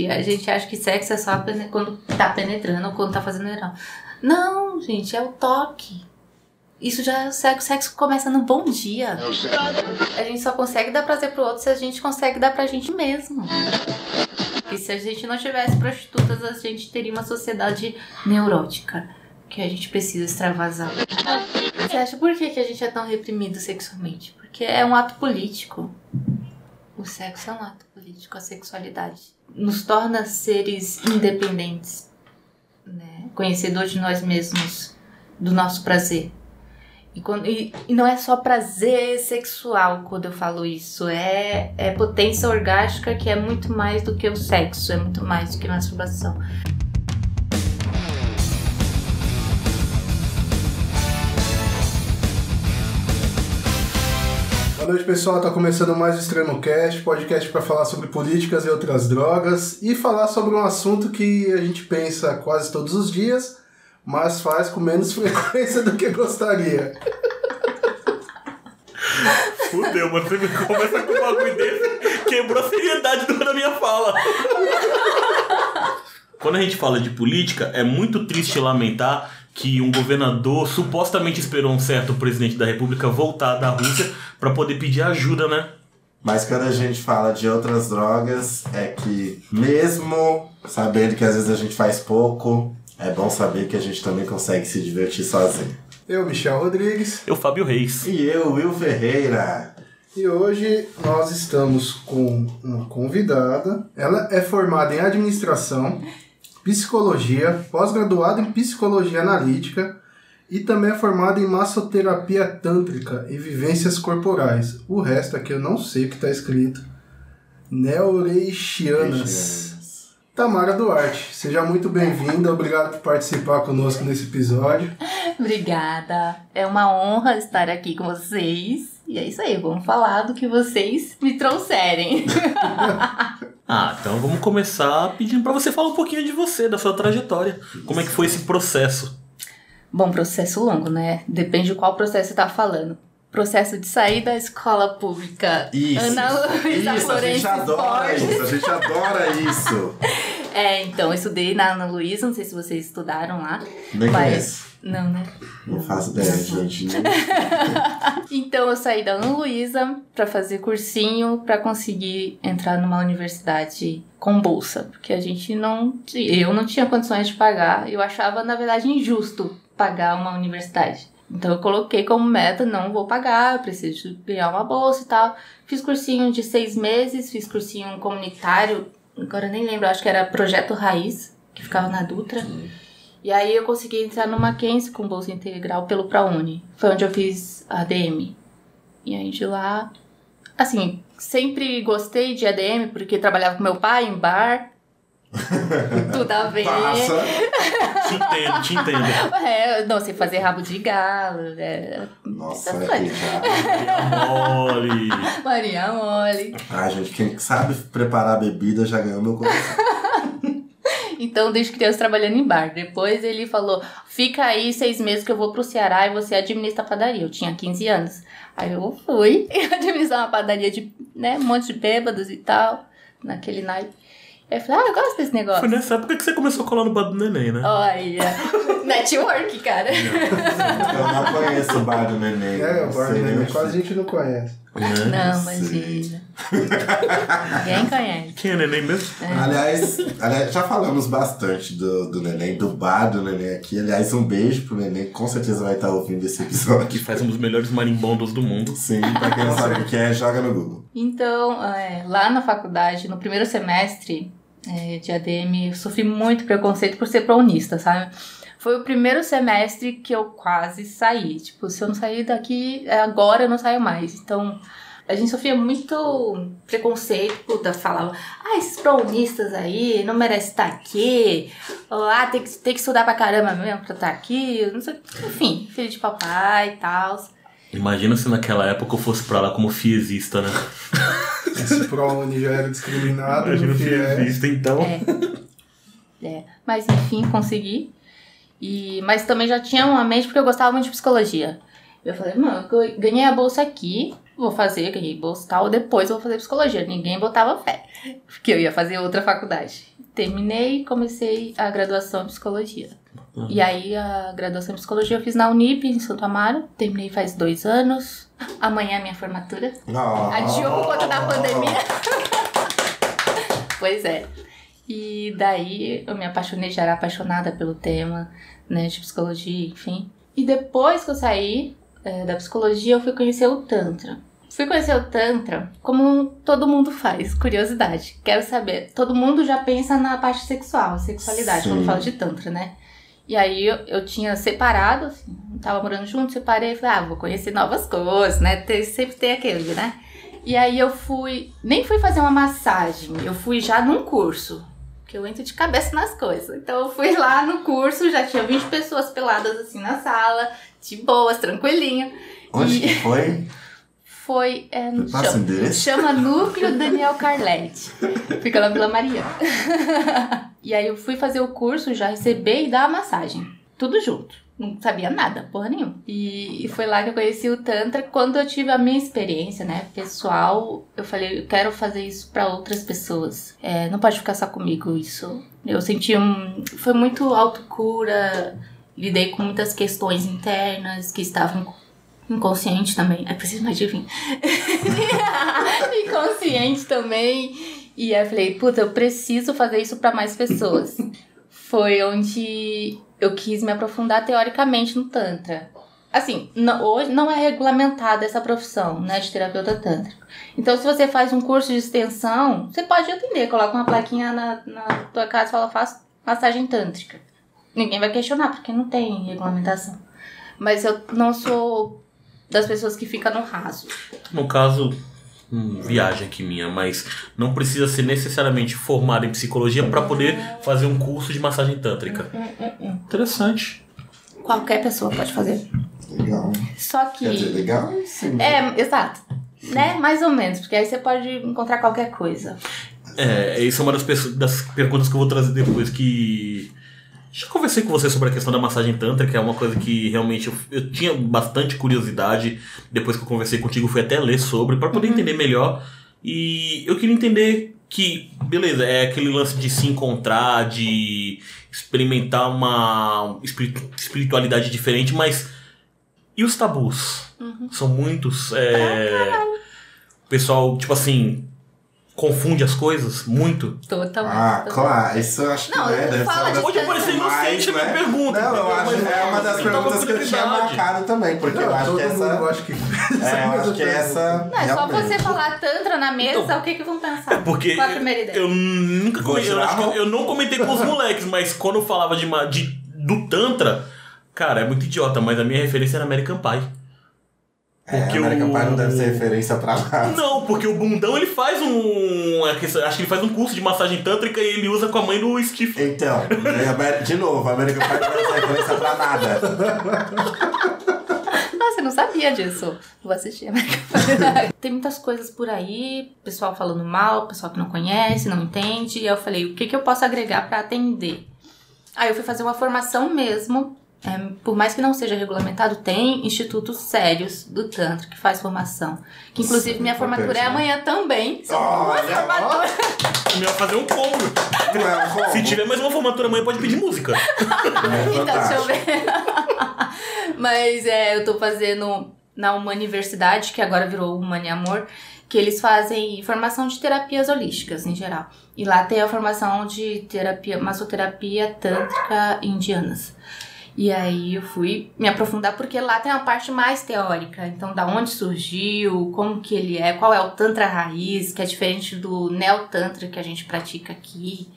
gente. A gente acha que sexo é só quando tá penetrando ou quando tá fazendo oral. Não, gente, é o toque. Isso já é o sexo. O sexo começa no bom dia. A gente só consegue dar prazer pro outro se a gente consegue dar pra gente mesmo. E se a gente não tivesse prostitutas, a gente teria uma sociedade neurótica. Que a gente precisa extravasar. Você acha por que, que a gente é tão reprimido sexualmente? Porque é um ato político. O sexo é um ato político, a sexualidade. Nos torna seres independentes, né? conhecedores de nós mesmos, do nosso prazer. E, quando- e- e não é só prazer sexual quando eu falo isso, é, é potência orgástica que é muito mais do que o sexo, é muito mais do que masturbação. Boa noite, pessoal. Tá começando mais o Extremo Cast, podcast para falar sobre políticas e outras drogas e falar sobre um assunto que a gente pensa quase todos os dias, mas faz com menos frequência do que gostaria. Fudeu, mano. Você me começa com um bagulho desse, quebrou a seriedade da minha fala. Quando a gente fala de política, é muito triste lamentar que um governador supostamente esperou um certo presidente da república voltar da Rússia pra poder pedir ajuda, né? Mas quando a gente fala de outras drogas, é que mesmo sabendo que às vezes a gente faz pouco, é bom saber que a gente também consegue se divertir sozinho. Eu, Michel Rodrigues, Eu, Fábio Reis. E eu, Will Ferreira. e hoje nós estamos com uma convidada. Ela é formada em administração, psicologia, pós-graduada em psicologia analítica e também é formada em massoterapia tântrica e vivências corporais. O resto aqui eu não sei o que está escrito. Neureixianas. Tamara Duarte, seja muito bem-vinda, obrigado por participar conosco nesse episódio. Obrigada. É uma honra estar aqui com vocês. E é isso aí, vamos falar do que vocês me trouxerem. Ah, então vamos começar pedindo pra você falar um pouquinho de você, da sua trajetória. Como é que foi esse processo? Bom, processo longo, né? Depende de qual processo você tá falando. Processo de sair da escola pública. Isso. Ana Luísa isso, a Florencio gente adora Borges. isso, a gente adora isso. É, então, eu estudei na Ana Luísa, não sei se vocês estudaram lá. Nem mas. Não, né? Não faço ideia, gente. Então eu saí da Ana Luísa pra fazer cursinho pra conseguir entrar numa universidade com bolsa, porque a gente não, eu não tinha condições de pagar. Eu achava na verdade injusto pagar uma universidade. Então eu coloquei como meta, não vou pagar, eu preciso ganhar uma bolsa e tal. Fiz cursinho de seis meses, fiz cursinho comunitário, agora eu nem lembro, acho que era Projeto Raiz, que ficava na Dutra. E aí eu consegui entrar no Mackenzie com bolsa integral pelo ProUni. Foi onde eu fiz ADM. E aí de lá, assim, sempre gostei de ADM porque trabalhava com meu pai em bar. Tudo a ver. Passa. Te entendo, te entendo. É, não sei fazer rabo de galo. É, Nossa, é já. Mole. Maria mole. Ai, gente, quem sabe preparar a bebida já ganhou meu coração. Então, desde criança trabalhando em bar. Depois ele falou: fica aí seis meses que eu vou pro Ceará e você administra a padaria. Eu tinha 15 anos. Aí eu fui administrar uma padaria de né, um monte de bêbados e tal, naquele naipe. Aí eu falei: ah, eu gosto desse negócio. Foi nessa época que você começou a colar no bar do neném, né? Olha, network, cara. Eu não conheço o bar do neném. É, o Bar nem Neném quase a gente não conhece. Não, imagina. Ninguém conhece. Quem é neném mesmo? Aliás, aliás, já falamos bastante do, do neném, do bar do neném aqui. Aliás, um beijo pro neném, que com certeza vai estar ouvindo esse Que episódio. faz um dos melhores marimbondos do mundo. Sim, pra quem não sabe o que é, joga no Google. Então, é, lá na faculdade, no primeiro semestre é, de ADM, eu sofri muito preconceito por ser prounista, sabe? Foi o primeiro semestre que eu quase saí. Tipo, se eu não sair daqui é, agora, eu não saio mais. Então, a gente sofria muito preconceito. Puta, falava, ah, esses prounistas aí não merecem estar aqui. Ou, ah, tem que, tem que estudar pra caramba mesmo pra estar aqui. Não sei. Enfim, filho de papai e tal. Imagina se naquela época eu fosse pra lá como fiesista, né? Esse ProUni já era discriminado. Imagina que é. fiesista, então. É. É, mas enfim, consegui. E, mas também já tinha uma mente porque eu gostava muito de psicologia. Eu falei, mano, eu ganhei a bolsa aqui, vou fazer, ganhei bolsa e tal, depois vou fazer psicologia. Ninguém botava fé, porque eu ia fazer outra faculdade. Terminei e comecei a graduação em psicologia. E aí, a graduação em psicologia eu fiz na Unip, em Santo Amaro. Terminei faz dois anos. Amanhã é minha formatura. Oh. Adiou por conta da pandemia. pois é. E daí eu me apaixonei, já era apaixonada pelo tema, né, de psicologia, enfim. E depois que eu saí é, da psicologia, eu fui conhecer o Tantra. Fui conhecer o Tantra como todo mundo faz, curiosidade. Quero saber. Todo mundo já pensa na parte sexual, sexualidade, Sim. quando fala de Tantra, né? E aí eu, eu tinha separado, assim, tava morando junto, separei, falei, ah, vou conhecer novas coisas, né? Tem, sempre tem aquele, né? E aí eu fui, nem fui fazer uma massagem, eu fui já num curso, que eu entro de cabeça nas coisas. Então eu fui lá no curso, já tinha 20 pessoas peladas assim na sala, de boas, tranquilinho. Onde E- que foi? Foi, é, no, Passa chama, endereço? chama Núcleo Daniel Carletti. Fica na Vila Maria. e aí eu fui fazer o curso, já receber e dar a massagem. Tudo junto. Não sabia nada, porra nenhuma. E, e foi lá que eu conheci o Tantra. Quando eu tive a minha experiência, né, pessoal, eu falei, eu quero fazer isso pra outras pessoas. É, não pode ficar só comigo isso. Eu senti um. Foi muito autocura. Lidei com muitas questões internas que estavam inconsciente também. É preciso mais de vinho. inconsciente também. E aí eu falei, puta, eu preciso fazer isso pra mais pessoas. Foi onde eu quis me aprofundar teoricamente no Tantra. Assim, não- hoje não é regulamentada essa profissão, né, de terapeuta tântrico. Então, se você faz um curso de extensão, você pode atender, coloca uma plaquinha na, na tua casa e fala, faço massagem tântrica. Ninguém vai questionar, porque não tem regulamentação. Mas eu não sou das pessoas que ficam no raso. No caso, hum, viagem aqui minha, mas não precisa ser necessariamente formado em psicologia para poder fazer um curso de massagem tântrica. Interessante. Qualquer pessoa pode fazer. Legal. Só Quer dizer, que. legal? Sim. É, exato. Né? Mais ou menos, porque aí você pode encontrar qualquer coisa. É, isso é uma das, das perguntas que eu vou trazer depois que. Já conversei com você sobre a questão da massagem tântrica, é uma coisa que realmente eu, eu tinha bastante curiosidade. Depois que eu conversei contigo, fui até ler sobre, para poder entender melhor. E eu queria entender que, beleza, é aquele lance de se encontrar, de experimentar uma espiritu- espiritualidade diferente, mas. E os tabus? São muitos. É... O pessoal, tipo assim, confunde as coisas muito. Totalmente. Ah, totalmente. claro, isso eu acho que Não, né, não deve ser fala uma de das Hoje eu parecia mais, inocente a minha né? pergunta. Não, eu acho que Mas é uma das perguntas que eu tinha marcado também, porque eu acho todo que mundo, essa. eu acho que É, eu acho que essa. Não, é só você falar tantra na mesa, Então, o que que vão pensar? Porque Qual a primeira ideia? eu nunca comentei, eu, que não comentei com os moleques, mas quando eu falava de, de- do Tantra, cara, é muito idiota, mas a minha referência era American Pie. É, Porque American o- Pie não deve ser referência pra nada. Não, porque o bundão ele faz um. Acho que ele faz um curso de massagem tântrica e ele usa com a mãe do Steve. Então, é, de novo, American Pie não deve ser referência pra nada. Nossa, eu não sabia disso. Vou assistir American Pie. Tem muitas coisas por aí, pessoal falando mal, pessoal que não conhece, não entende. E eu falei, o que, que eu posso agregar pra atender? Aí eu fui fazer uma formação mesmo. É, por mais que não seja regulamentado, tem institutos sérios do Tantra que faz formação. Que inclusive Sim, minha formatura é né? amanhã também. São duas formaturas. Me vai fazer um combo. Não é um combo. Se tiver mais uma formatura amanhã, pode pedir música. É Então, deixa eu ver. Mas é, eu tô fazendo na uma universidade, que agora virou Humane Amor, que eles fazem formação de terapias holísticas em geral. E lá tem a formação de terapia, massoterapia tântrica indianas. E aí eu fui me aprofundar porque lá tem uma parte mais teórica. Então, da onde surgiu, como que ele é, qual é o tantra raiz, que é diferente do neo-tantra que a gente pratica aqui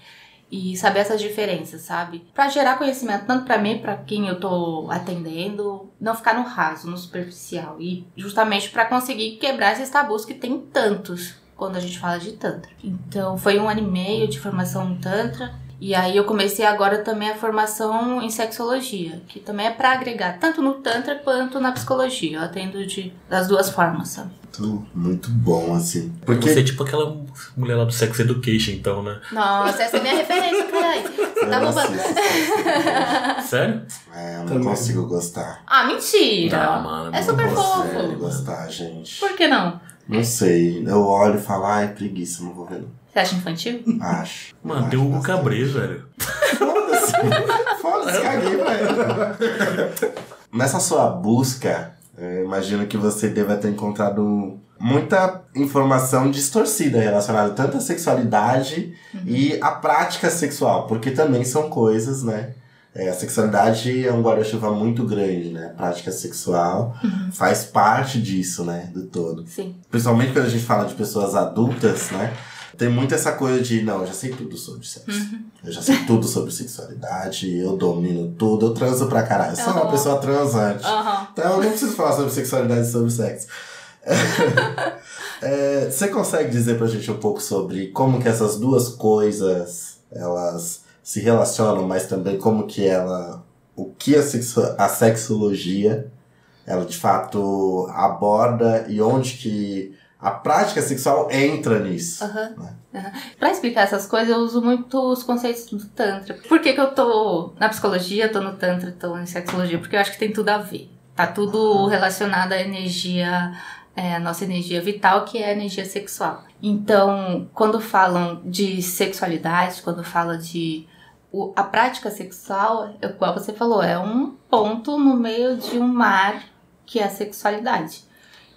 e saber essas diferenças, sabe? Pra gerar conhecimento tanto pra mim, pra quem eu tô atendendo, não ficar no raso, no superficial e justamente pra conseguir quebrar esses tabus que tem tantos quando a gente fala de tantra. Então, foi um ano e meio de formação tantra E aí eu comecei agora também a formação em sexologia, que também é para agregar tanto no tantra quanto na psicologia. Eu atendo de, das duas formas, sabe? Muito, muito bom, assim. Porque Você é tipo aquela mulher lá do Sex Education, então, né? Nossa, essa é minha referência, caralho. Você eu tá roubando. assisto. Sério? É, eu não Também. consigo gostar. Ah, mentira. Não, mano, é não super Não consigo fofo. gostar, gente. Por que não? Não sei. Eu olho e falo, ai, preguiça, não vou ver não. Você acha infantil? Acho. Mano, tem o Hugo. Cabré, velho. Foda-se. Foda-se, caguei pra ele. Nessa sua busca, eu imagino que você deva ter encontrado muita informação distorcida relacionada tanto à sexualidade e à prática sexual, porque também são coisas, né? É, a sexualidade é um guarda-chuva muito grande, né? A prática sexual faz parte disso, né? Do todo. Sim. Principalmente quando a gente fala de pessoas adultas, né? Tem muito essa coisa de, não, eu já sei tudo sobre sexo. Eu já sei tudo sobre sexualidade, eu domino tudo, eu transo pra caralho. Eu sou uma Aham. pessoa transante. Aham. Então eu não preciso falar sobre sexualidade e sobre sexo. É, você consegue dizer pra gente um pouco sobre como que essas duas coisas, elas se relacionam, mas também como que ela... O que a, sexo, a sexologia, ela de fato aborda e onde que a prática sexual entra nisso. Aham. aham. Pra explicar essas coisas, eu uso muito os conceitos do Tantra. Por que, que eu tô na psicologia, tô no Tantra, tô em sexologia? Porque eu acho que tem tudo a ver. Tá tudo relacionado à energia, é, a nossa energia vital, que é a energia sexual. Então, quando falam de sexualidade, quando fala de a prática sexual, é igual você falou, é um ponto no meio de um mar que é a sexualidade.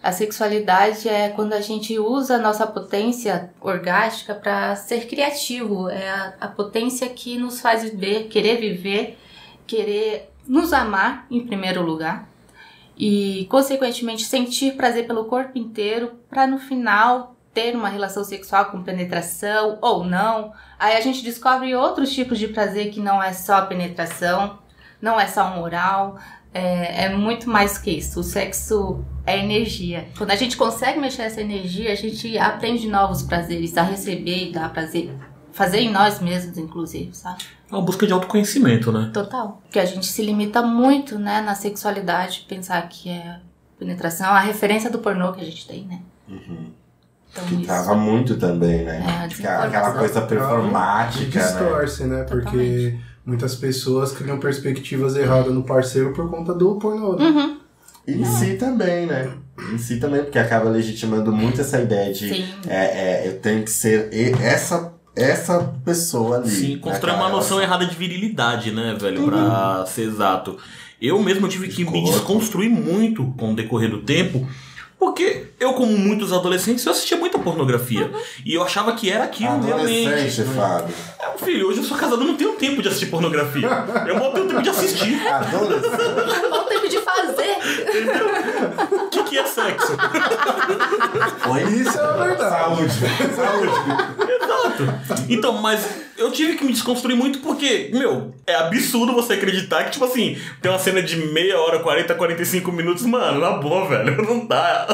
A sexualidade é quando a gente usa a nossa potência orgástica para ser criativo. É a, a potência que nos faz viver, querer viver, querer nos amar em primeiro lugar e, consequentemente, sentir prazer pelo corpo inteiro para no final ter uma relação sexual com penetração ou não. Aí a gente descobre outros tipos de prazer que não é só penetração, não é só um oral, é, é muito mais que isso. O sexo é energia. Quando a gente consegue mexer essa energia, a gente aprende novos prazeres a receber e dar prazer. Fazer em nós mesmos, inclusive, sabe? É uma busca de autoconhecimento, né? Total. Porque a gente se limita muito, né, na sexualidade, pensar que é penetração, a referência do pornô que a gente tem, né? Uhum. Então, Que isso. tava muito também, né? É, aquela coisa performática, né? distorce, né? Porque muitas pessoas criam perspectivas erradas no parceiro por conta do pornô. né? Uhum. E em si também, né? Em si também, porque acaba legitimando muito essa ideia de é, é, eu tenho que ser essa, essa pessoa ali. Sim, constrói uma noção errada de virilidade, né, velho? Pra ser exato. Eu mesmo tive que me desconstruir muito com o decorrer do tempo. Porque eu, como muitos adolescentes, eu assistia muita pornografia. E eu achava que era aquilo realmente. Fábio. É, filho, hoje eu sou casado, eu não tenho tempo de assistir pornografia. Eu mal tenho tempo de assistir. Adolescente. O tempo de fazer? O que, que é sexo? Isso é a verdade. Saúde. Saúde. Exato. Então, mas eu tive que me desconstruir muito porque, meu, é absurdo você acreditar que, tipo assim, tem uma cena de meia hora, 40, 45 minutos, mano, na boa, velho, não dá.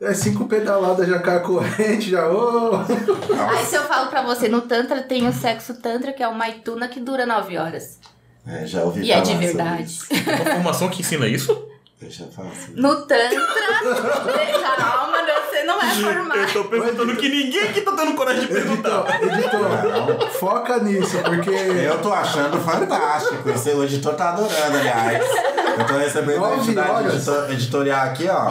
É cinco pedaladas já cai a corrente, já. ô. Aí se eu falo pra você, no Tantra tem o sexo Tantra, que é o Maituna, que dura 9 horas. É, já ouvi E é de sobre verdade. isso. Uma formação que ensina isso? Eu já falo sobre No Tantra, calma, você não é formado. Eu tô perguntando que ninguém aqui tá tendo coragem de Editor, perguntar. editor, foca nisso, porque. Eu tô achando fantástico. Esse, o editor tá adorando, aliás. Eu tô recebendo a Nove editor- editorial aqui, ó.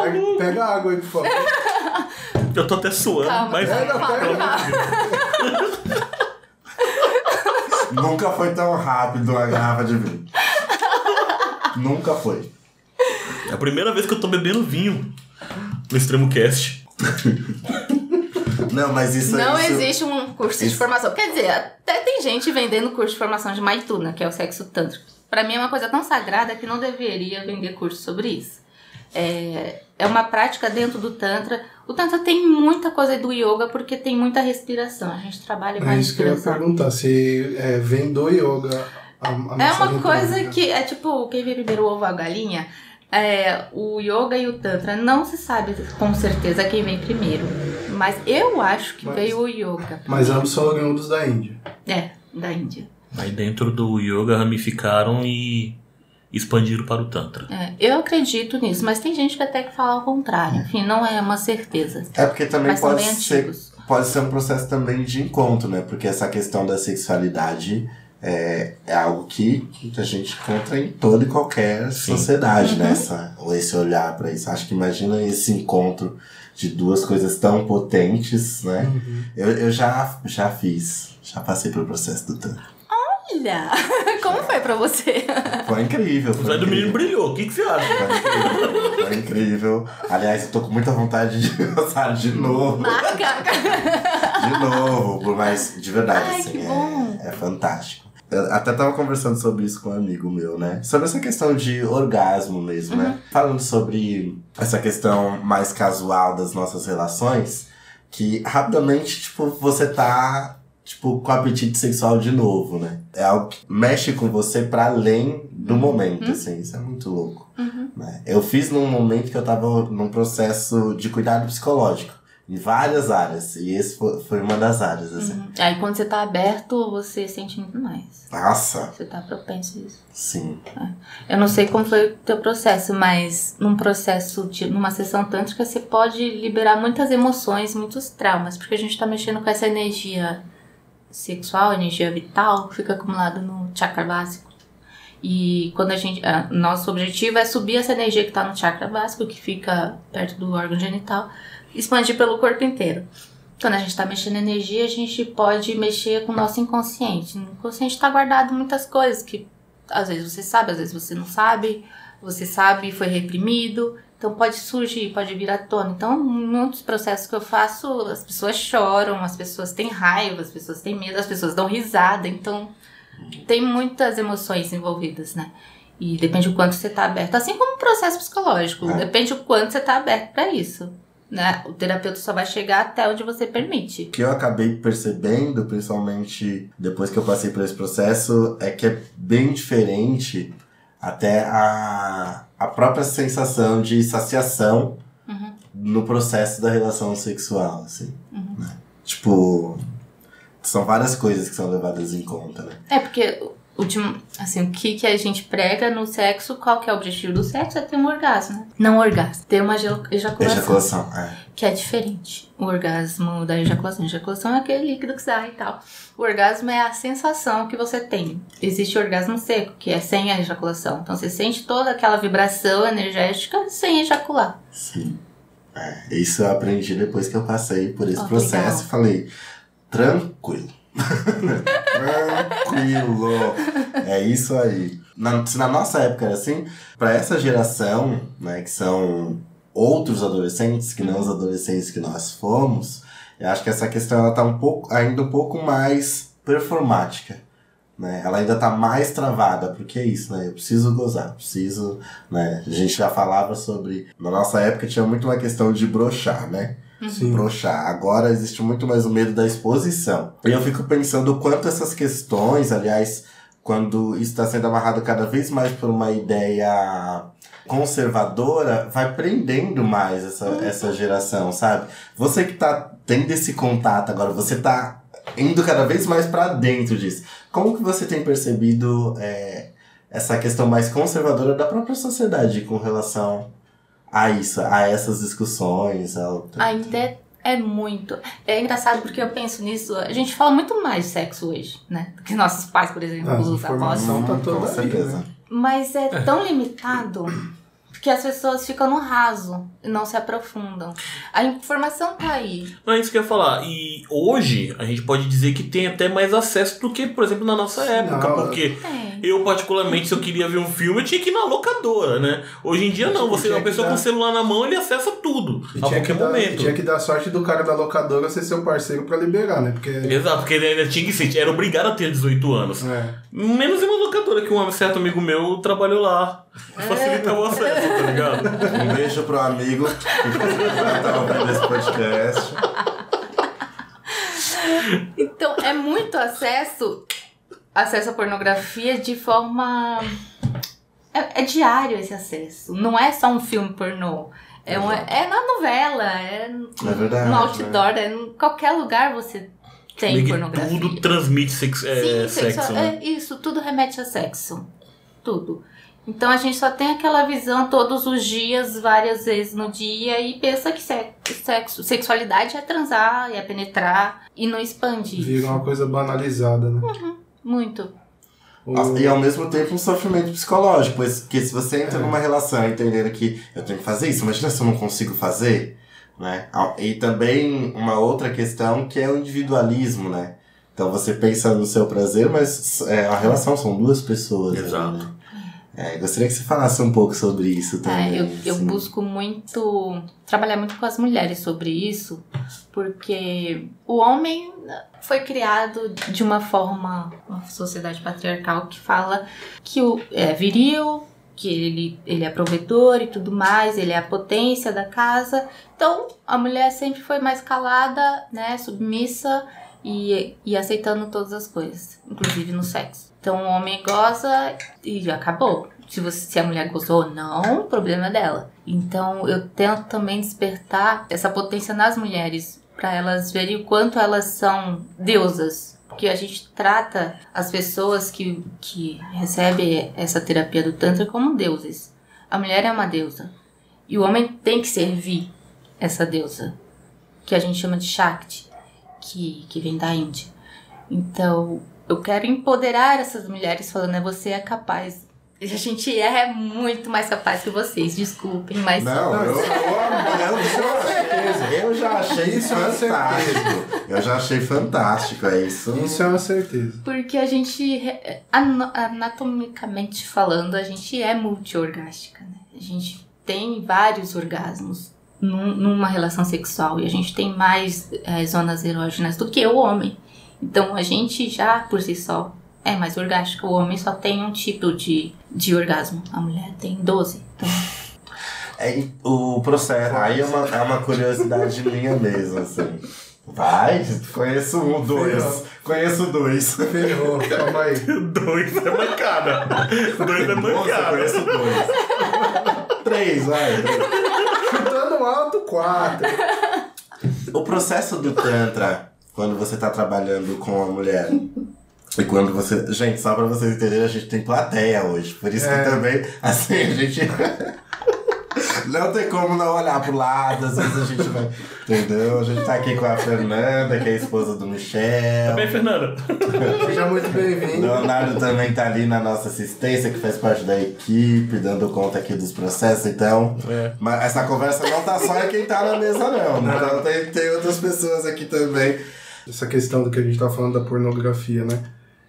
Pega, pega água aí, por favor. Eu tô até suando, Calma, mas. É, calma, não, pega. calma. Nunca foi tão rápido a garrafa de vinho. Nunca foi. É a primeira vez que eu tô bebendo vinho no Extremo Cast. Não, mas isso Não isso, existe um curso de isso- formação. Quer dizer, até tem gente vendendo curso de formação de Maituna, que é o sexo tântrico. Pra mim é uma coisa tão sagrada que não deveria vender curso sobre isso. É, é uma prática dentro do Tantra. O Tantra tem muita coisa do yoga porque tem muita respiração. A gente trabalha É mais isso que eu ia perguntar. Se é, vem do yoga a, a É uma coisa tântrica. que é tipo, quem vê primeiro o ovo ou a galinha, é, o yoga e o tantra não se sabe com certeza quem vem primeiro. Mas eu acho que Mas- veio o yoga. Mas ambos são oriundos da Índia. É, da Índia. Aí dentro do yoga ramificaram e expandiram para o Tantra. É, eu acredito nisso, mas tem gente que até que fala o contrário. Enfim, não é uma certeza. É porque também Mas são pode bem ser, antigos. pode ser um processo também de encontro, né? Porque essa questão da sexualidade é, é algo que, que a gente encontra em toda e qualquer Sim. sociedade, Uhum. né? Essa, ou esse olhar para isso. Acho que imagina esse encontro de duas coisas tão potentes, né? Eu, eu já, já fiz, já passei pelo processo do tanto. Olha, como foi pra você? Foi incrível. O Foi Zé do Menino brilhou. O que, que você acha? Foi incrível. Foi incrível. Aliás, eu tô com muita vontade de gostar de novo. Marca! De novo, mas de verdade, Ai, assim, que bom. é, é fantástico. Eu até tava conversando sobre isso com um amigo meu, né? Sobre essa questão de orgasmo mesmo, Uhum. né? Falando sobre essa questão mais casual das nossas relações, que rapidamente, tipo, você tá, tipo, com apetite sexual de novo, né? É algo que mexe com você para além do momento, assim. Isso é muito louco. Uhum. né? Eu fiz num momento que eu tava num processo de cuidado psicológico. Em várias áreas. E esse foi, uma das áreas, assim. Uhum. Aí quando você tá aberto, você sente muito mais. Nossa, Você tá propenso a isso. sim. Eu não sei como foi o teu processo, mas num processo, de, numa sessão tântrica, você pode liberar muitas emoções, muitos traumas, porque a gente tá mexendo com essa energia sexual, energia vital, fica acumulada no chakra básico. E quando a gente. ah, nosso objetivo é subir essa energia que tá no chakra básico, que fica perto do órgão genital, expandir pelo corpo inteiro. Quando a gente tá mexendo energia, a gente pode mexer com o nosso inconsciente. No inconsciente tá guardado muitas coisas que às vezes você sabe, às vezes você não sabe, você sabe foi reprimido, então pode surgir, pode vir à tona. Então, muitos processos que eu faço, as pessoas choram, as pessoas têm raiva, as pessoas têm medo, as pessoas dão risada, então tem muitas emoções envolvidas, né? E depende do quanto você tá aberto, assim como o processo psicológico, É. depende do quanto você tá aberto para isso. Né? O terapeuta só vai chegar até onde você permite. O que eu acabei percebendo, principalmente depois que eu passei por esse processo, é que é bem diferente até a, a própria sensação de saciação Uhum. no processo da relação sexual, assim. Uhum. né? Tipo, são várias coisas que são levadas em conta, né? É porque assim, o que, que a gente prega no sexo, qual que é o objetivo do sexo? É ter um orgasmo, né? Não orgasmo, ter uma ejaculação, Ejaculação, é. que é diferente. O orgasmo da ejaculação. A ejaculação é aquele líquido que sai e tal. O orgasmo é a sensação que você tem. Existe orgasmo seco, que é sem a ejaculação. Então você sente toda aquela vibração energética sem ejacular. Sim. É, isso eu aprendi depois que eu passei por esse processo legal. e falei, tranquilo. tranquilo. É isso aí. Na, se na nossa época era assim, para essa geração, né, que são outros adolescentes, que não os adolescentes que nós fomos, eu acho que essa questão ela tá um pouco, ainda um pouco mais performática. Né? Ela ainda tá mais travada, porque é isso, né? Eu preciso gozar, preciso, né? A gente já falava sobre. Na nossa época tinha muito uma questão de brochar, né? Sim. brochar. Agora existe muito mais o medo da exposição. E eu fico pensando o quanto essas questões, aliás, quando isso está sendo amarrado cada vez mais por uma ideia conservadora, vai prendendo mais essa, essa geração, sabe? Você que tá tendo esse contato agora, você tá indo cada vez mais para dentro disso. Como que você tem percebido é, essa questão mais conservadora da própria sociedade com relação a isso, a essas discussões? Ao... Ainda é, é muito. É engraçado porque eu penso nisso. A gente fala muito mais de sexo hoje, né? Do que nossos pais, por exemplo, Ah, os avós. tá toda com aí, certeza. né? Mas é tão limitado que as pessoas ficam no raso e não se aprofundam. A informação tá aí. Não é isso que eu ia falar. E hoje a gente pode dizer que tem até mais acesso do que, por exemplo, na nossa época. Não, porque Tem. eu, particularmente, se eu queria ver um filme, eu tinha que ir na locadora, né? Hoje em dia não. Você, Tinha uma pessoa dar- com o celular na mão, ele acessa tudo. E A qualquer dar, momento. tinha que dar sorte do cara da locadora ser seu parceiro pra liberar, né? Porque. Exato, porque ele ainda tinha que ser, era obrigado a ter 18 anos. É. Menos em uma locadora que um certo amigo meu trabalhou lá. Facilitava o acesso, tá ligado? Um beijo pro amigo que tá ouvindo esse podcast. Então é muito acesso acesso à pornografia de forma. É, é diário esse acesso. Não é só um filme pornô. É, uma, é na novela, é, É verdade, no outdoor, é em qualquer lugar você tem Meio pornografia. tudo transmite sex, é, Sim, sexo, sexo- né? é isso, tudo remete a sexo. Tudo. Então a gente só tem aquela visão todos os dias, várias vezes no dia, e pensa que se- sexo, sexualidade é transar, é penetrar e não expande. Vira uma coisa banalizada, né? Muito. O- Nossa, E ao mesmo tempo um sofrimento psicológico, pois que se você entra numa relação entendendo que eu tenho que fazer isso, imagina se eu não consigo fazer, né? Ah, E também uma outra questão que é o individualismo, né? Então você pensa no seu prazer, mas é, a relação são duas pessoas. ali, Exato. né? É, gostaria que você falasse um pouco sobre isso também. É, eu, eu assim. busco muito trabalhar muito com as mulheres sobre isso, porque o homem foi criado de uma forma, uma sociedade patriarcal que fala que o é viril, que ele, ele é provedor e tudo mais, ele é a potência da casa. Então a mulher sempre foi mais calada, né, submissa e, e aceitando todas as coisas, inclusive no sexo. Então o homem goza e acabou. Se, você, se a mulher gozou ou não, o problema é dela. Então eu tento também despertar essa potência nas mulheres para elas verem o quanto elas são deusas. Porque a gente trata as pessoas que, que recebem essa terapia do Tantra como deuses. A mulher é uma deusa. E o homem tem que servir essa deusa, que a gente chama de Shakti, que, que vem da Índia. Então, eu quero empoderar essas mulheres falando, é você é capaz. E a gente é muito mais capaz que vocês, desculpem, mas Não, eu, eu, eu, eu, eu já achei Isso é uma fantástico. Eu já achei fantástico, é isso. Isso é uma certeza. porque a gente, anatomicamente falando, a gente é multiorgástica, né? A gente tem vários orgasmos num- numa relação sexual e a gente tem mais eh, zonas erógenas do que o homem. Então a gente já, por si só, é mais orgástico. O homem só tem um tipo de, de orgasmo, a mulher tem 12. Então, É, o processo, aí é uma, é uma curiosidade minha mesmo, assim. Vai, conheço um, dois. Conheço dois. Ferrou, calma aí. Dois é mancada. Dois é Nossa, mancada. conheço dois. Três, vai. Chutando alto, quatro. O processo do Tantra, quando você tá trabalhando com a mulher. E quando você. Gente, só pra vocês entenderem, a gente tem plateia hoje. Por isso É. que também, assim, a gente. Não tem como não olhar pro lado, às vezes a gente vai. Entendeu? A gente tá aqui com a Fernanda, que é a esposa do Michel. Tá bem, Fernanda? Seja muito bem-vindo. Leonardo também tá ali na nossa assistência, que faz parte da equipe, dando conta aqui dos processos, então. É. Mas essa conversa não tá só em quem tá na mesa, não. Então tem, tem outras pessoas aqui também. Essa questão do que a gente tá falando da pornografia, né?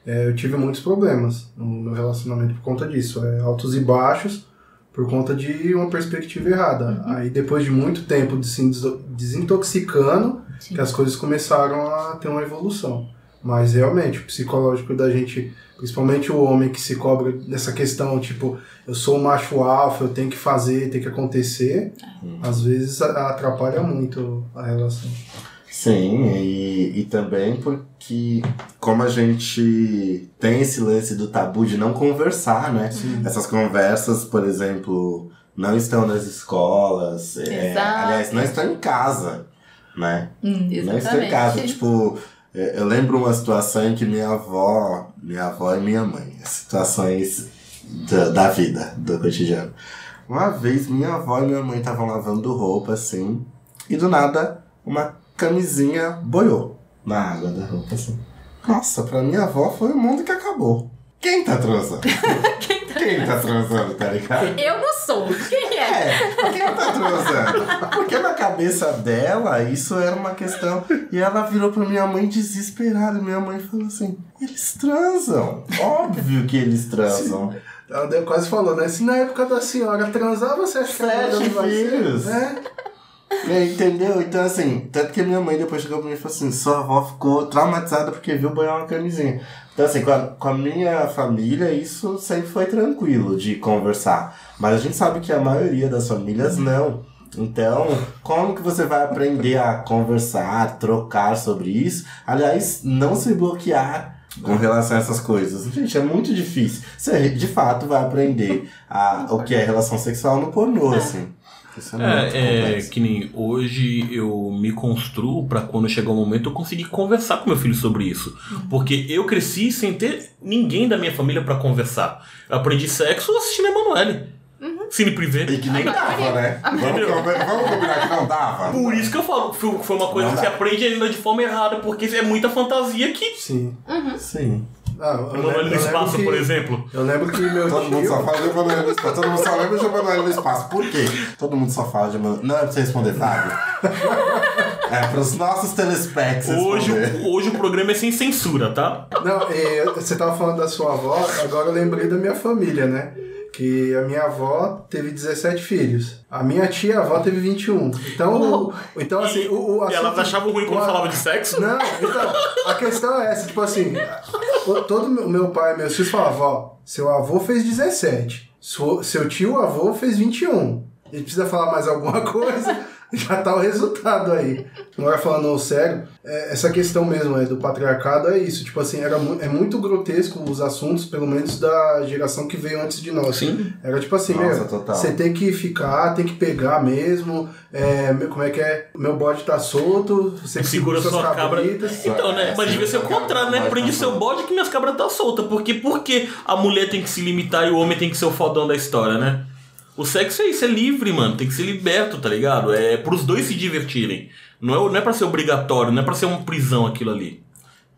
É, eu tive muitos problemas no meu relacionamento por conta disso. É, altos e baixos por conta de uma perspectiva errada. Aí depois de muito tempo de se desintoxicando, sim. que as coisas começaram a ter uma evolução. Mas realmente, o psicológico da gente, principalmente o homem que se cobra dessa questão, tipo, eu sou um macho alfa, eu tenho que fazer, tem que acontecer, às vezes atrapalha muito a relação. Sim, e, e também porque como a gente tem esse lance do tabu de não conversar, né? Essas conversas, por exemplo, não estão nas escolas, é, Exato. aliás, não estão em casa, né? Hum, Não estou em casa, tipo, é, eu lembro uma situação em que minha avó, minha avó e minha mãe, situações da, da vida, do cotidiano. Uma vez minha avó e minha mãe estavam lavando roupa assim, e do nada uma camisinha boiou na água da roupa assim. Nossa, pra minha avó foi o mundo que acabou. Quem tá transando? Quem tá transando, tá ligado? Eu não sou. Quem é? É, quem tá transando? Porque na cabeça dela isso era uma questão. E ela virou pra minha mãe desesperada. Minha mãe falou assim: eles transam. Óbvio que eles transam. Ela quase falou, né? Se na época da senhora transar, você vai ser? filhos. Né? É, entendeu? Então, assim, tanto que minha mãe depois chegou pra mim e falou assim: sua avó ficou traumatizada porque viu boiar uma camisinha. Então, assim, com a, com a minha família, isso sempre foi tranquilo de conversar. Mas a gente sabe que a maioria das famílias não. Então, como que você vai aprender a conversar, trocar sobre isso? Aliás, não se bloquear com relação a essas coisas. Gente, é muito difícil. Você, de fato, vai aprender a, o que é relação sexual no pornô, assim. Isso é, muito É, é que nem hoje eu me construo pra quando chegar o momento eu conseguir conversar com meu filho sobre isso. Porque eu cresci sem ter ninguém da minha família pra conversar. Eu aprendi sexo assistindo Emanuele. Cine privê. E que nem dava, né? Vamos, combinar- vamos combinar que não dava. Por isso que eu falo, foi foi uma coisa Não que você aprende ainda de forma errada, porque é muita fantasia que. Sim. Sim. Ah, eu Emanuele no lembro espaço, que- por exemplo. Eu lembro que meu Todo mundo só tio. fala de Emanuele no espaço. Todo mundo só lembra de Emanuele no espaço. Por quê? Todo mundo só fala de Emanuele. Não é pra você responder, Fábio. É pros nossos telespects Hoje, hoje o programa é sem censura, tá? Não, e você tava falando da sua avó, agora eu lembrei da minha família, né? Que a minha avó teve 17 filhos. A minha tia-avó teve 21. Então, o- então assim, o, o E elas assunto- achavam ruim quando o- falava de sexo? Não, então, a questão é essa, tipo assim, o- todo meu- meu pai e meus filhos falavam, ó, seu avô fez 17, seu, seu tio avô fez 21. Ele precisa falar mais alguma coisa, já tá o resultado aí. Agora falando sério, é, essa questão mesmo é, do patriarcado é isso, tipo assim, era, mu- é muito grotesco os assuntos, pelo menos da geração que veio antes de nós. Sim. Era tipo assim, você tem que ficar, tem que pegar mesmo, é, meu- como é que é, meu bode tá solto, você Segura suas sua cabra. cabritas. Então, né? Mas devia ser o contrário, né? cabra, Prende seu bode que minhas cabras tá solta. Porque por que a mulher tem que se limitar e o homem tem que ser o fodão da história, né? O sexo é isso, é livre, mano. Tem que ser liberto, tá ligado? É pros dois se divertirem. Não é, não é pra ser obrigatório, não é pra ser uma prisão aquilo ali.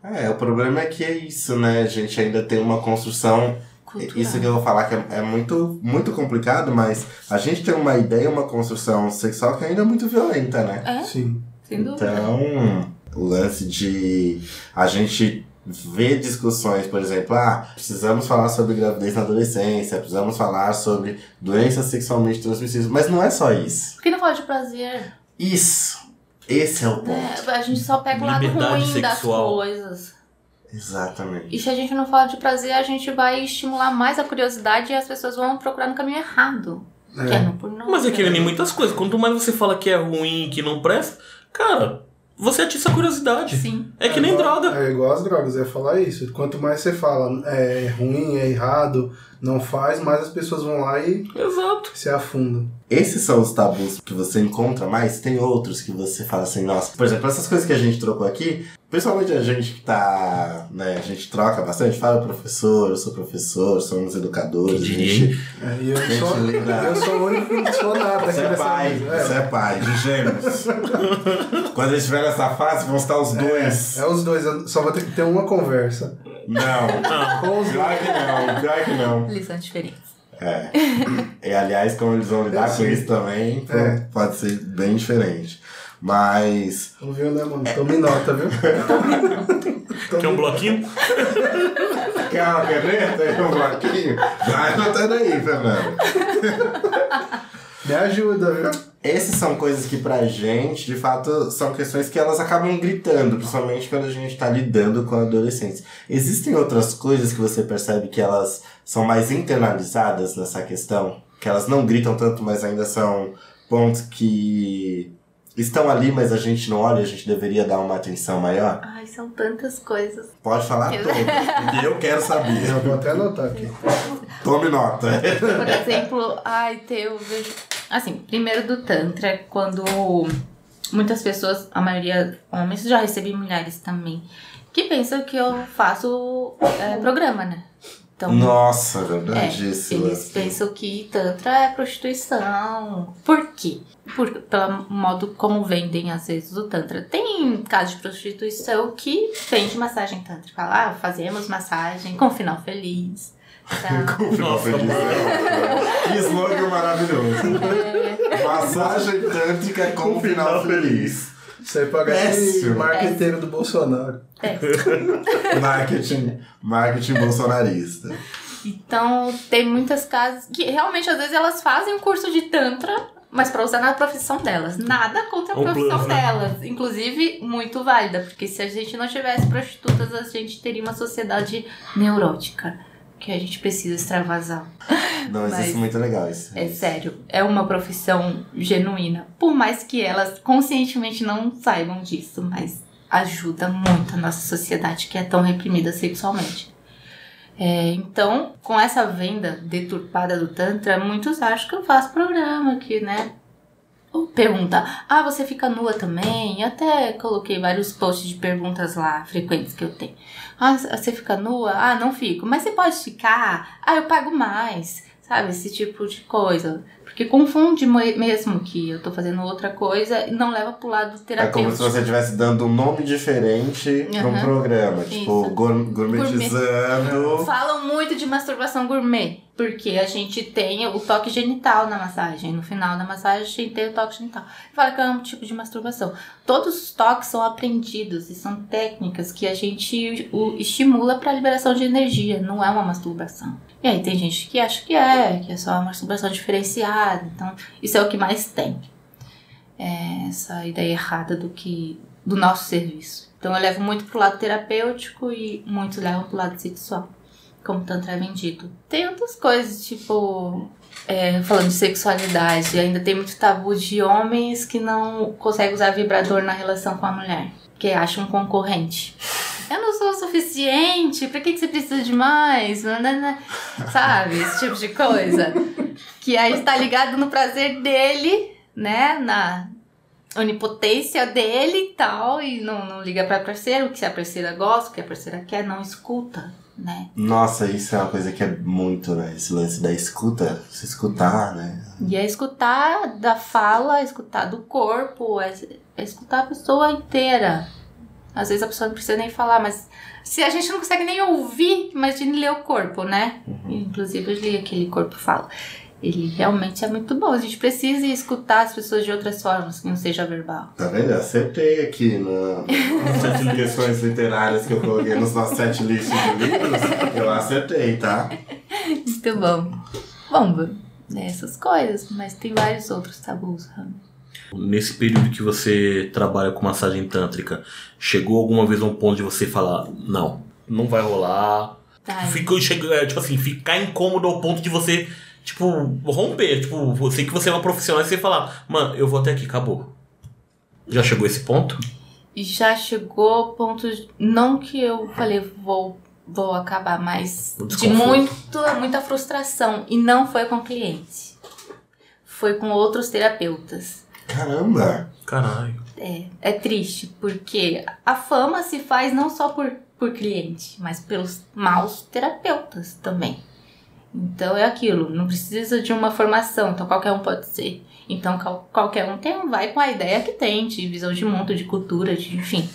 É, o problema é que é isso, né? A gente ainda tem uma construção. Cultural. Isso que eu vou falar que é, é muito, muito complicado, mas a gente tem uma ideia, uma construção sexual que ainda é muito violenta, né? É, Sim. sem dúvida. Então, o lance de a gente ver discussões, por exemplo, ah, precisamos falar sobre gravidez na adolescência, precisamos falar sobre doenças sexualmente transmissíveis, mas não é só isso. Por que não fala de prazer? Isso. Esse é o ponto. É, a gente só pega o lado ruim das sexual. coisas. Exatamente. E se a gente não fala de prazer, a gente vai estimular mais a curiosidade e as pessoas vão procurar no caminho errado. Que é É. no pornô. Mas é que nem muitas coisas. Quanto mais você fala que é ruim, que não presta, cara, você atiça a curiosidade. Sim. É que nem igual- droga. É igual as drogas, eu ia falar isso. Quanto mais você fala é ruim, é errado, não faz, mais as pessoas vão lá e Exato. se afundam. Esses são os tabus que você encontra mais, tem outros que você fala assim, nossa. Por exemplo, essas coisas que a gente trocou aqui, principalmente a gente que tá, né, a gente troca bastante, fala professor, eu sou professor, somos educadores, a diria, gente? É, eu Gente, sou, eu sou o único que não sou nada Você é pai, mesa. você é pai, de gêmeos. Quando a gente estiver nessa fase, vão estar os dois. É, é os dois, eu só vou ter que ter uma conversa. Não, Não. Com os pior que não, pior que não. Lição diferente. É. E aliás, como eles vão lidar Eu com isso também, É. pode ser bem diferente. Mas Ouviu, né, mano? Tome nota, viu? Quer um bloquinho? Quer uma caneta e um bloquinho? Vai anotando aí, Fernando. Me ajuda, viu? Essas são coisas que pra gente, de fato, são questões que elas acabam gritando, principalmente quando a gente tá lidando com adolescentes. Existem outras coisas que você percebe que elas são mais internalizadas nessa questão? Que elas não gritam tanto, mas ainda são pontos que estão ali, mas a gente não olha, a gente deveria dar uma atenção maior? Ai, são tantas coisas. Pode falar Eu- todas, porque eu quero saber. Eu vou até anotar aqui. Tome nota. Por exemplo, ai, eu vejo. Assim, primeiro do Tantra, quando muitas pessoas, a maioria homens, já recebi mulheres também, que pensam que eu faço é, programa, né? Então, Nossa, é, verdade isso. eles assim. pensam que Tantra é prostituição. Por quê? Por, pelo modo como vendem, às vezes, o Tantra. Tem casos de prostituição que vende massagem tântrica. Lá, fazemos massagem com final feliz. Tá? Nossa, Que slogan maravilhoso. Massagem tântrica com final feliz. Isso aí parece Péssimo. marqueteiro do Bolsonaro. Marketing, marketing bolsonarista. Então, tem muitas casas que realmente, às vezes, elas fazem um curso de Tantra, mas pra usar na profissão delas. Nada contra a Um profissão plus, né? delas. Inclusive, muito válida, porque se a gente não tivesse prostitutas, a gente teria uma sociedade neurótica. Que a gente precisa extravasar. Não, mas Mas- isso é muito legal isso. É sério, é uma profissão genuína. Por mais que elas conscientemente não saibam disso, mas ajuda muito a nossa sociedade que é tão reprimida sexualmente. É, então, com essa venda deturpada do Tantra, muitos acham que eu faço programa, que, né? Pergunta: Ah, você fica nua também? Eu até coloquei vários posts de perguntas lá, frequentes que eu tenho. Ah, você fica nua? Ah, não fico. Mas você pode ficar? Ah, eu pago mais. Sabe, esse tipo de coisa. Porque confunde mesmo que eu tô fazendo outra coisa e não leva pro lado terapêutico. É como se você estivesse dando um nome diferente uhum. pra um programa. Tipo, gourmetizando. Gourmet. Falam muito de masturbação gourmet. Porque a gente tem o toque genital na massagem. No final da massagem, a gente tem o toque genital. Fala que é um tipo de masturbação. Todos os toques são aprendidos e são técnicas que a gente estimula para liberação de energia. Não é uma masturbação. E aí tem gente que acha que é, que é só uma masturbação diferenciada. Então, isso é o que mais tem. É essa ideia errada do que do nosso serviço. Então eu levo muito pro lado terapêutico e muitos levam pro lado sexual, como tanto é vendido. Tem outras coisas, tipo, é, falando de sexualidade, ainda tem muito tabu de homens que não conseguem usar vibrador na relação com a mulher, que acham um concorrente. Eu não sou o suficiente, pra que, que você precisa de mais? Sabe? Esse tipo de coisa. Que aí está ligado no prazer dele, né? Na onipotência dele e tal. E não, não liga pra parceira, o que a parceira gosta, o que a parceira quer, não escuta. Né? Nossa, isso é uma coisa que é muito, né? Esse lance da escuta, se escutar, né? E é escutar da fala, escutar do corpo, é, é escutar a pessoa inteira. Às vezes a pessoa não precisa nem falar, mas se a gente não consegue nem ouvir, imagine ler o corpo, né? Uhum. Inclusive eu li aquele corpo fala. Ele realmente é muito bom. A gente precisa escutar as pessoas de outras formas, que não seja verbal. Tá vendo? Eu acertei aqui na, nas sete questões literárias que eu coloquei nos nossos sete listas de livros. Eu acertei, tá? Muito bom. Bom, essas coisas, mas tem vários outros tabus, Rami. Nesse período que você trabalha com massagem tântrica, chegou alguma vez a um ponto de você falar, não, não vai rolar. Ficou, chegou, é, tipo assim, ficar incômodo ao ponto de você, tipo, romper. Tipo, você que você é uma profissional e você falar, mano, eu vou até aqui, acabou. Já chegou esse ponto? Já chegou ponto. Não que eu falei, vou vou acabar, mas de muito, muita frustração. E não foi com o cliente. Foi com outros terapeutas. Caramba! Caralho. É, é triste, porque a fama se faz não só por, por cliente, mas pelos maus terapeutas também. Então é aquilo, não precisa de uma formação, então qualquer um pode ser. Então qualquer um tem, vai com a ideia que tem, de visão de mundo, de cultura, de enfim.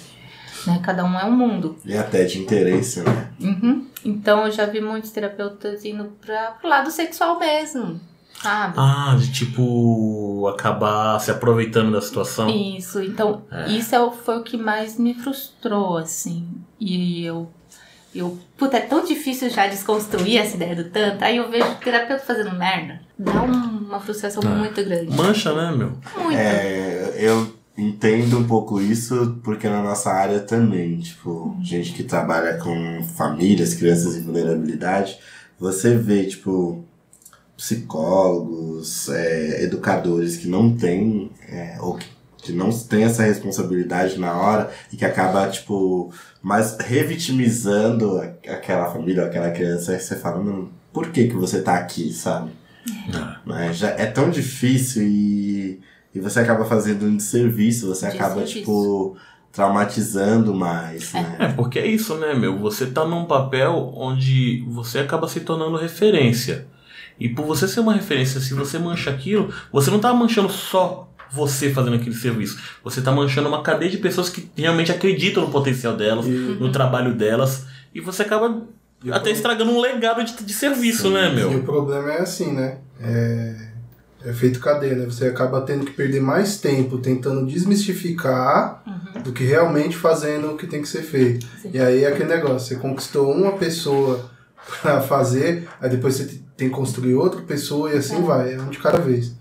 Né? Cada um é um mundo. E até de interesse, né? Uhum. Então eu já vi muitos terapeutas indo para pro lado sexual mesmo sabe? Ah, de tipo acabar se aproveitando da situação. Isso, então é. isso é, foi o que mais me frustrou, assim. E eu, eu, puta, é tão difícil já desconstruir essa ideia do tanto. Aí eu vejo o terapeuta fazendo merda. Dá uma frustração é. muito grande. Mancha, né, meu? Muito. É, eu entendo um pouco isso porque na nossa área também, tipo, gente que trabalha com famílias, crianças em vulnerabilidade, você vê, tipo, psicólogos, é, educadores que não têm, é, ou que, que não têm essa responsabilidade na hora e que acaba, tipo, mais revitimizando aquela família, aquela criança, aí você fala, não, por que que você tá aqui, sabe? É. Já é tão difícil e, e você acaba fazendo um desserviço, você acaba, tipo traumatizando mais, né? É, porque é isso, né, meu? Você tá num papel onde você acaba se tornando referência. E por você ser uma referência, se você mancha aquilo, você não está manchando só você fazendo aquele serviço. Você está manchando uma cadeia de pessoas que realmente acreditam no potencial delas, uhum. no trabalho delas, e você acaba e até estragando um legado de, de serviço, Sim. né, meu? E o problema é assim, né? É, é feito cadeia, né? Você acaba tendo que perder mais tempo tentando desmistificar uhum. do que realmente fazendo o que tem que ser feito. Sim. E aí é aquele negócio, você conquistou uma pessoa para fazer, aí depois você tem que construir outra pessoa e assim é. vai, é um de cada vez.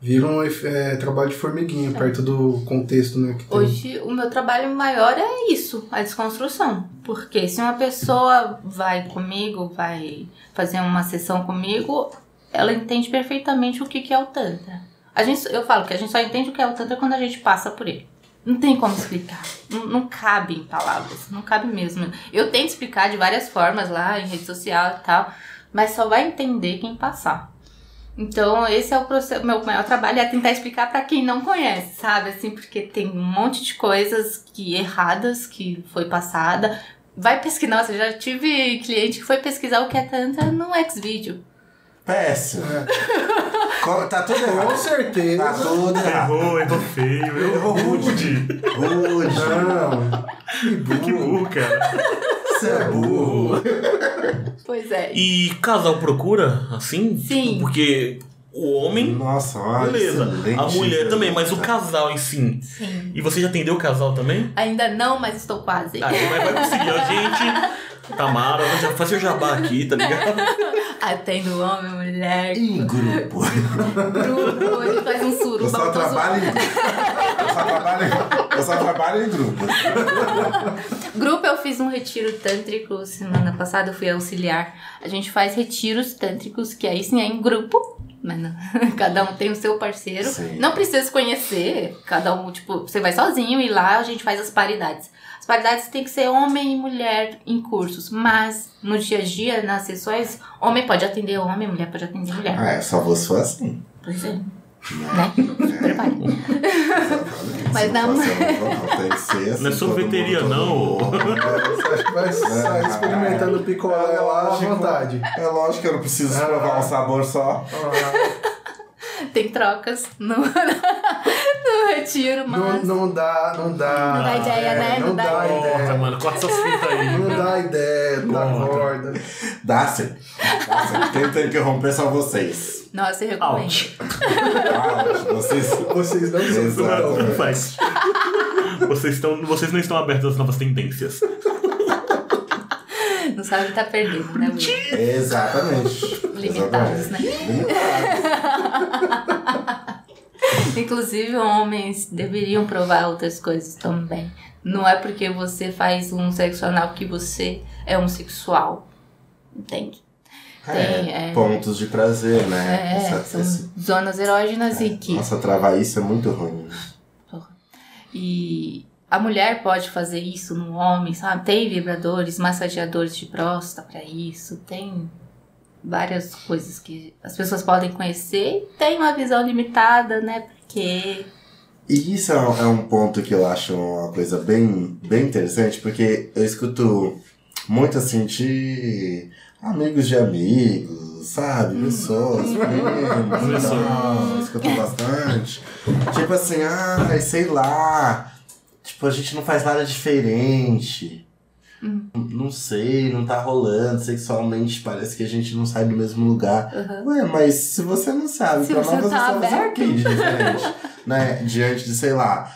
Vira um é, trabalho de formiguinha é. perto do contexto né, que tem. Hoje o meu trabalho maior é isso, a desconstrução. Porque se uma pessoa vai comigo, vai fazer uma sessão comigo, ela entende perfeitamente o que, que é o Tantra. A gente, eu falo que a gente só entende o que é o Tantra quando a gente passa por ele. Não tem como explicar. Não, não, cabe em palavras. Não cabe mesmo. Eu tento explicar de várias formas lá em rede social e tal, mas só vai entender quem passar. Então, esse é o processo, meu maior trabalho é tentar explicar pra quem não conhece, sabe? Assim, porque tem um monte de coisas que erradas que foi passada. Vai pesquisar, nossa, já tive cliente que foi pesquisar o que é tantra no Xvideo. Péssimo. Co- Tá tudo Com errado. certeza. Tá tudo errado. Errou, errou feio, errou rude. Rude. Não. Que burro. Que burro, cara. Você é burro. Pois é. E casal procura, assim? Sim. Porque o homem, Nossa, olha. beleza. A mulher também, mas o casal em si. Sim. E você já atendeu o casal também? Ainda não, mas estou quase. Ah, mas vai conseguir. A gente, Tamara, já faz seu jabá aqui, tá ligado? Atendo homem, mulher, Em grupo. grupo, gente faz um Eu suruba. só trabalho em grupo. Eu só trabalho em, eu só trabalho em grupo. Grupo, eu fiz um retiro tântrico semana passada, eu fui auxiliar. A gente faz retiros tântricos, que aí sim é em grupo. Mas não- cada um tem o seu parceiro. Sim. Não precisa se conhecer. Cada um, tipo, você vai sozinho e lá a gente faz as paridades. As paridades tem que ser homem e mulher em cursos. Mas no dia a dia, nas sessões, homem pode atender homem, mulher pode atender mulher. Ah, é, só você for assim. Pois é. Né? Prepare. Mas não- ser assim. Não é sorveteria, não. mundo. Você acha que vai sair experimentando picolé lá à vontade? É lógico que eu não preciso provar um sabor só. Tem trocas no, no retiro, não, mas. não dá, não dá. Não dá ideia, é, né? Não, Não dá dá ideia. Ideia. mano, corta essas fitas aí. Não dá ideia, não dá Corta. corda. Dá sim. Dá sim. Quem tem que romper são vocês. Nossa, eu recomendo. Out. Vocês. Vocês não são Não né? faz. Vocês, estão, vocês não estão abertos às novas tendências. Não sabe o que tá perdendo, né, Will? Exatamente. Limitados, né? Limitados. Inclusive, homens deveriam provar outras coisas também. Não é porque você faz um sexo anal que você é homossexual. Entende? Tem, É, é. pontos de prazer, né? É, Essa- são esse- zonas erógenas e que. Nossa, travar isso é muito ruim. E a mulher pode fazer isso no homem, sabe? Tem vibradores, massageadores de próstata pra isso, tem várias coisas que as pessoas podem conhecer e tem uma visão limitada, né? Porque E isso é um, é um ponto que eu acho uma coisa bem, bem interessante, porque eu escuto muito assim de amigos de amigos, sabe? Pessoas, primos, e tal, eu escuto bastante. Tipo assim, ai, sei lá. Tipo, a gente não faz nada diferente. Não sei, não tá rolando sexualmente, parece que a gente não sai do mesmo lugar. Aham. Ué, mas se você não sabe, Se pra você nós tá você aberto. que de diferente? né? Diante de, sei lá,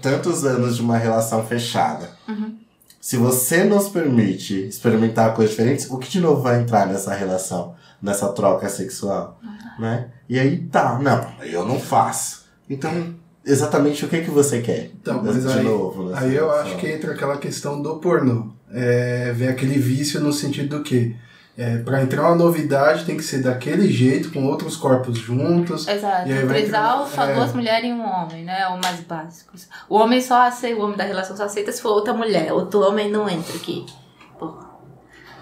tantos anos de uma relação fechada. Uhum. Se você nos permite experimentar coisas diferentes, o que de novo vai entrar nessa relação, nessa troca sexual, né? E aí tá, não, eu não faço. Então, exatamente o que que você quer? Então, mas de aí, novo, aí eu acho que entra aquela questão do pornô. É, vem aquele vício no sentido do que é, para entrar uma novidade tem que ser daquele jeito, com outros corpos juntos. Exato. E aí vai só é. duas mulheres e um homem, né? É o mais básico. O homem só aceita, o homem da relação só aceita se for outra mulher. Outro homem não entra aqui.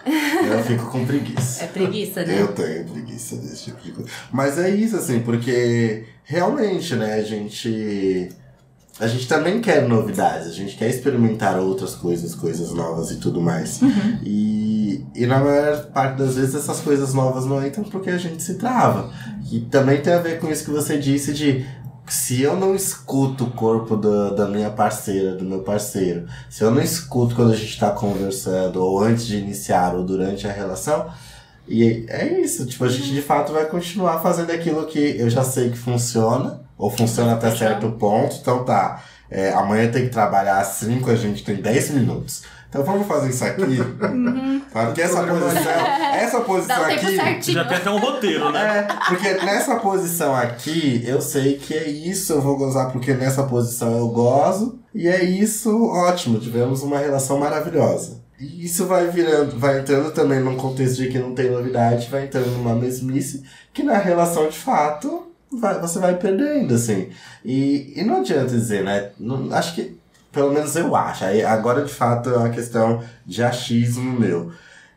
Eu fico com preguiça. é preguiça, né? Eu tenho preguiça desse tipo de coisa. Mas é isso, assim, porque realmente, né, a gente. A gente também quer novidades, a gente quer experimentar outras coisas, coisas novas e tudo mais. E, e na maior parte das vezes essas coisas novas não entram porque a gente se trava. E também tem a ver com isso que você disse de se eu não escuto o corpo da, da minha parceira, do meu parceiro, se eu não escuto quando a gente tá conversando, ou antes de iniciar, ou durante a relação, e é isso, tipo, a gente de fato vai continuar fazendo aquilo que eu já sei que funciona, ou funciona até certo ponto, então tá. é, amanhã tem que trabalhar às 5, a gente tem 10 minutos. Então vamos fazer isso aqui. Sabe? Porque essa posição, essa posição aqui. certinho. Já tem até um roteiro, né? É, porque nessa posição aqui, eu sei que é isso, eu vou gozar porque nessa posição eu gozo. E é isso, ótimo, tivemos uma relação maravilhosa. E isso vai virando, vai entrando também num contexto de que não tem novidade, vai entrando numa mesmice, que na relação de fato vai- você vai perdendo, assim. E, e não adianta dizer, né? Não- acho que, pelo menos eu acho, aí agora de fato é uma questão de achismo meu.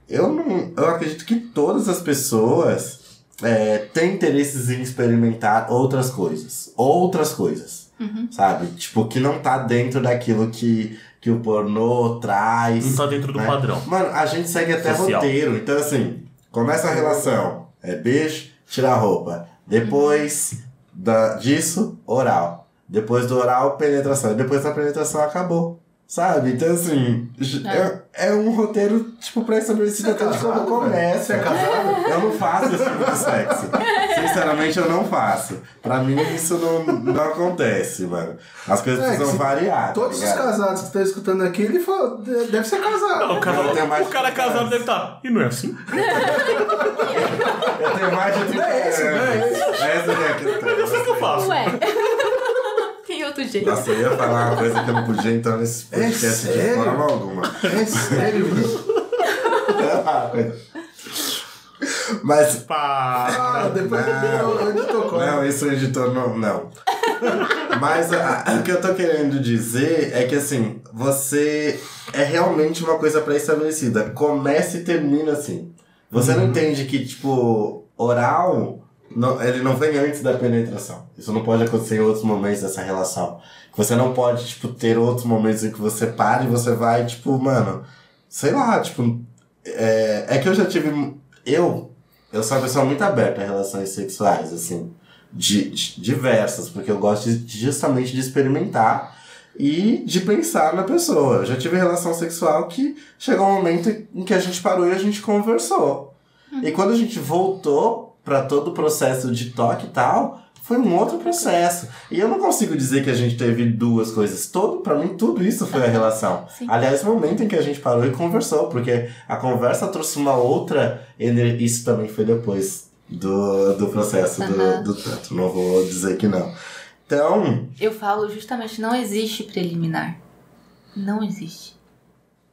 Eu não. Eu acredito que todas as pessoas é, tem interesses em experimentar outras coisas. Outras coisas. Uhum. Sabe? Tipo, que não tá dentro daquilo que, que o pornô traz. Não tá dentro do né? padrão. Mano, a gente segue até Social. roteiro. Então, assim, começa a relação. É beijo, tira a roupa. Depois da, disso, oral. Depois do oral, penetração. E depois da penetração, acabou. Sabe? Então, assim, é, é um roteiro, tipo, pré-estabelecido até de quando começa. Você é casado? Eu não faço esse tipo de sexo. Sinceramente, eu não faço. Pra mim, isso não, não acontece, mano. As coisas É, precisam variar. Todos tá os ligado? casados que estão escutando aqui, ele falou, de- deve ser casado. Não, o cara, o cara casado deve estar. E não é assim? Eu tenho mais de 30 É esse, anos. é. Essa é eu sei o que eu faço. Ué. Outro jeito. Nossa, eu ia falar uma coisa que eu não podia entrar nesse podcast de sério? forma alguma. É sério isso? Mas. Pá. Ah, depois Não. o editor corta. Não, isso o editor não. Não. Mas a- a- o que eu tô querendo dizer é que assim, você é realmente uma coisa pré-estabelecida. Começa e termina assim. Você não entende que, tipo, oral, não- ele não vem antes da penetração. Isso não pode acontecer em outros momentos dessa relação. Você não pode, tipo, ter outros momentos em que você para e você vai, tipo, mano, sei lá, tipo. É, é que eu já tive. Eu, eu sou uma pessoa muito aberta a relações sexuais, assim. De, de- diversas, porque eu gosto de- justamente de experimentar e de pensar na pessoa. Eu já tive relação sexual que chegou um momento em que a gente parou e a gente conversou. E quando a gente voltou para todo o processo de toque e tal, foi um outro processo. E eu não consigo dizer que a gente teve duas coisas. Todo, para mim, tudo isso foi a relação. Sim. Aliás, o momento em que a gente parou e conversou, porque a conversa trouxe uma outra ener- Isso também foi depois do, do processo Aham. do, do tanto. Não vou dizer que não. Então, Eu falo justamente, não existe preliminar. Não existe.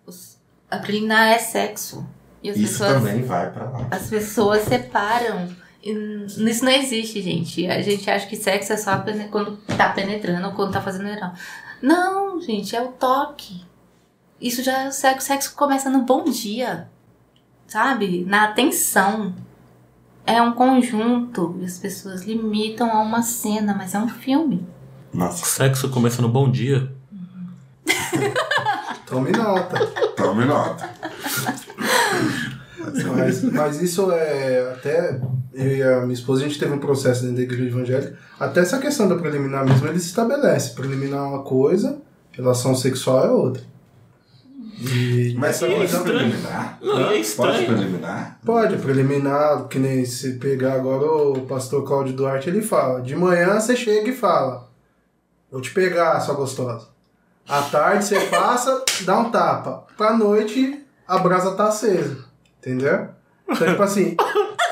Os- A preliminar é sexo. E as isso pessoas, também vai pra lá. as pessoas separam. Isso não existe, gente. A gente acha que sexo é só quando tá penetrando ou quando tá fazendo oral. Não, gente, é o toque. Isso já é o sexo. O sexo começa no bom dia. Sabe? Na atenção. É um conjunto. E as pessoas limitam a uma cena, mas é um filme. Nossa, Sexo começa no bom dia. Tome nota. tome nota. Mas, mas isso é até. Eu e a minha esposa, a gente teve um processo dentro da igreja evangélica. Até essa questão da preliminar mesmo, ele se estabelece. Preliminar é uma coisa, relação sexual é outra. E Mas essa é coisa. preliminar? Não, é Pode estranho. preliminar? Pode, preliminar, que nem se pegar agora o pastor Cláudio Duarte, ele fala. De manhã você chega e fala. Vou te pegar, sua gostosa. À tarde você passa, dá um tapa. Pra noite, a brasa tá acesa. Entendeu? Então, tipo assim,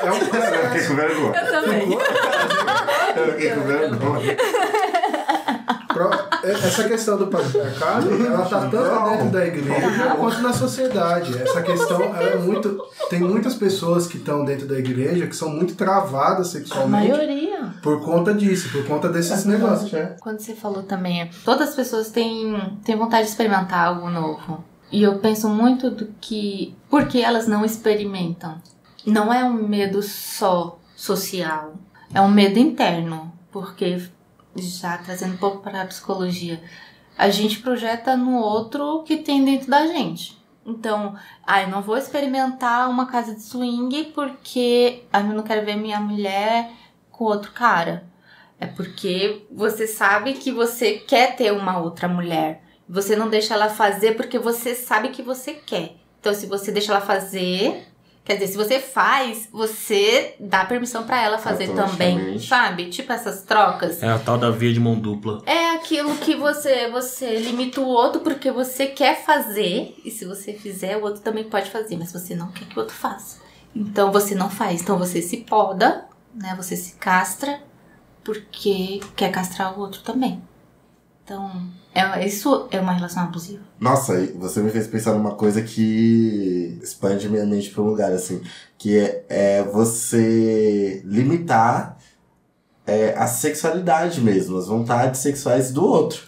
é um Eu fiquei processo. com vergonha. também. Eu fiquei com vergonha. Essa questão do patriarcado, ela tá tanto dentro da igreja quanto na sociedade. Essa questão ela é muito. Tem muitas pessoas que estão dentro da igreja que são muito travadas A sexualmente maioria. por conta disso, por conta desses negócios. Quando você falou também, todas as pessoas têm, têm vontade de experimentar algo novo. E eu penso muito do que. Por que elas não experimentam? Não é um medo só social, é um medo interno. Porque, já trazendo um pouco para a psicologia, a gente projeta no outro o que tem dentro da gente. Então, ah, eu não vou experimentar uma casa de swing porque eu não quero ver minha mulher com outro cara. É porque você sabe que você quer ter uma outra mulher. Você não deixa ela fazer porque você sabe que você quer. Então, se você deixa ela fazer, quer dizer, se você faz, você dá permissão pra ela fazer também, sabe? Tipo essas trocas. É a tal da via de mão dupla. É aquilo que você você limita o outro porque você quer fazer e se você fizer o outro também pode fazer, mas você não quer que o outro faça. Então você não faz, então você se poda, né? Você se castra porque quer castrar o outro também. Então, é, isso é uma relação abusiva. Nossa, você me fez pensar numa coisa que expande minha mente para um lugar, assim. Que é, é você limitar é, a sexualidade mesmo, as vontades sexuais do outro.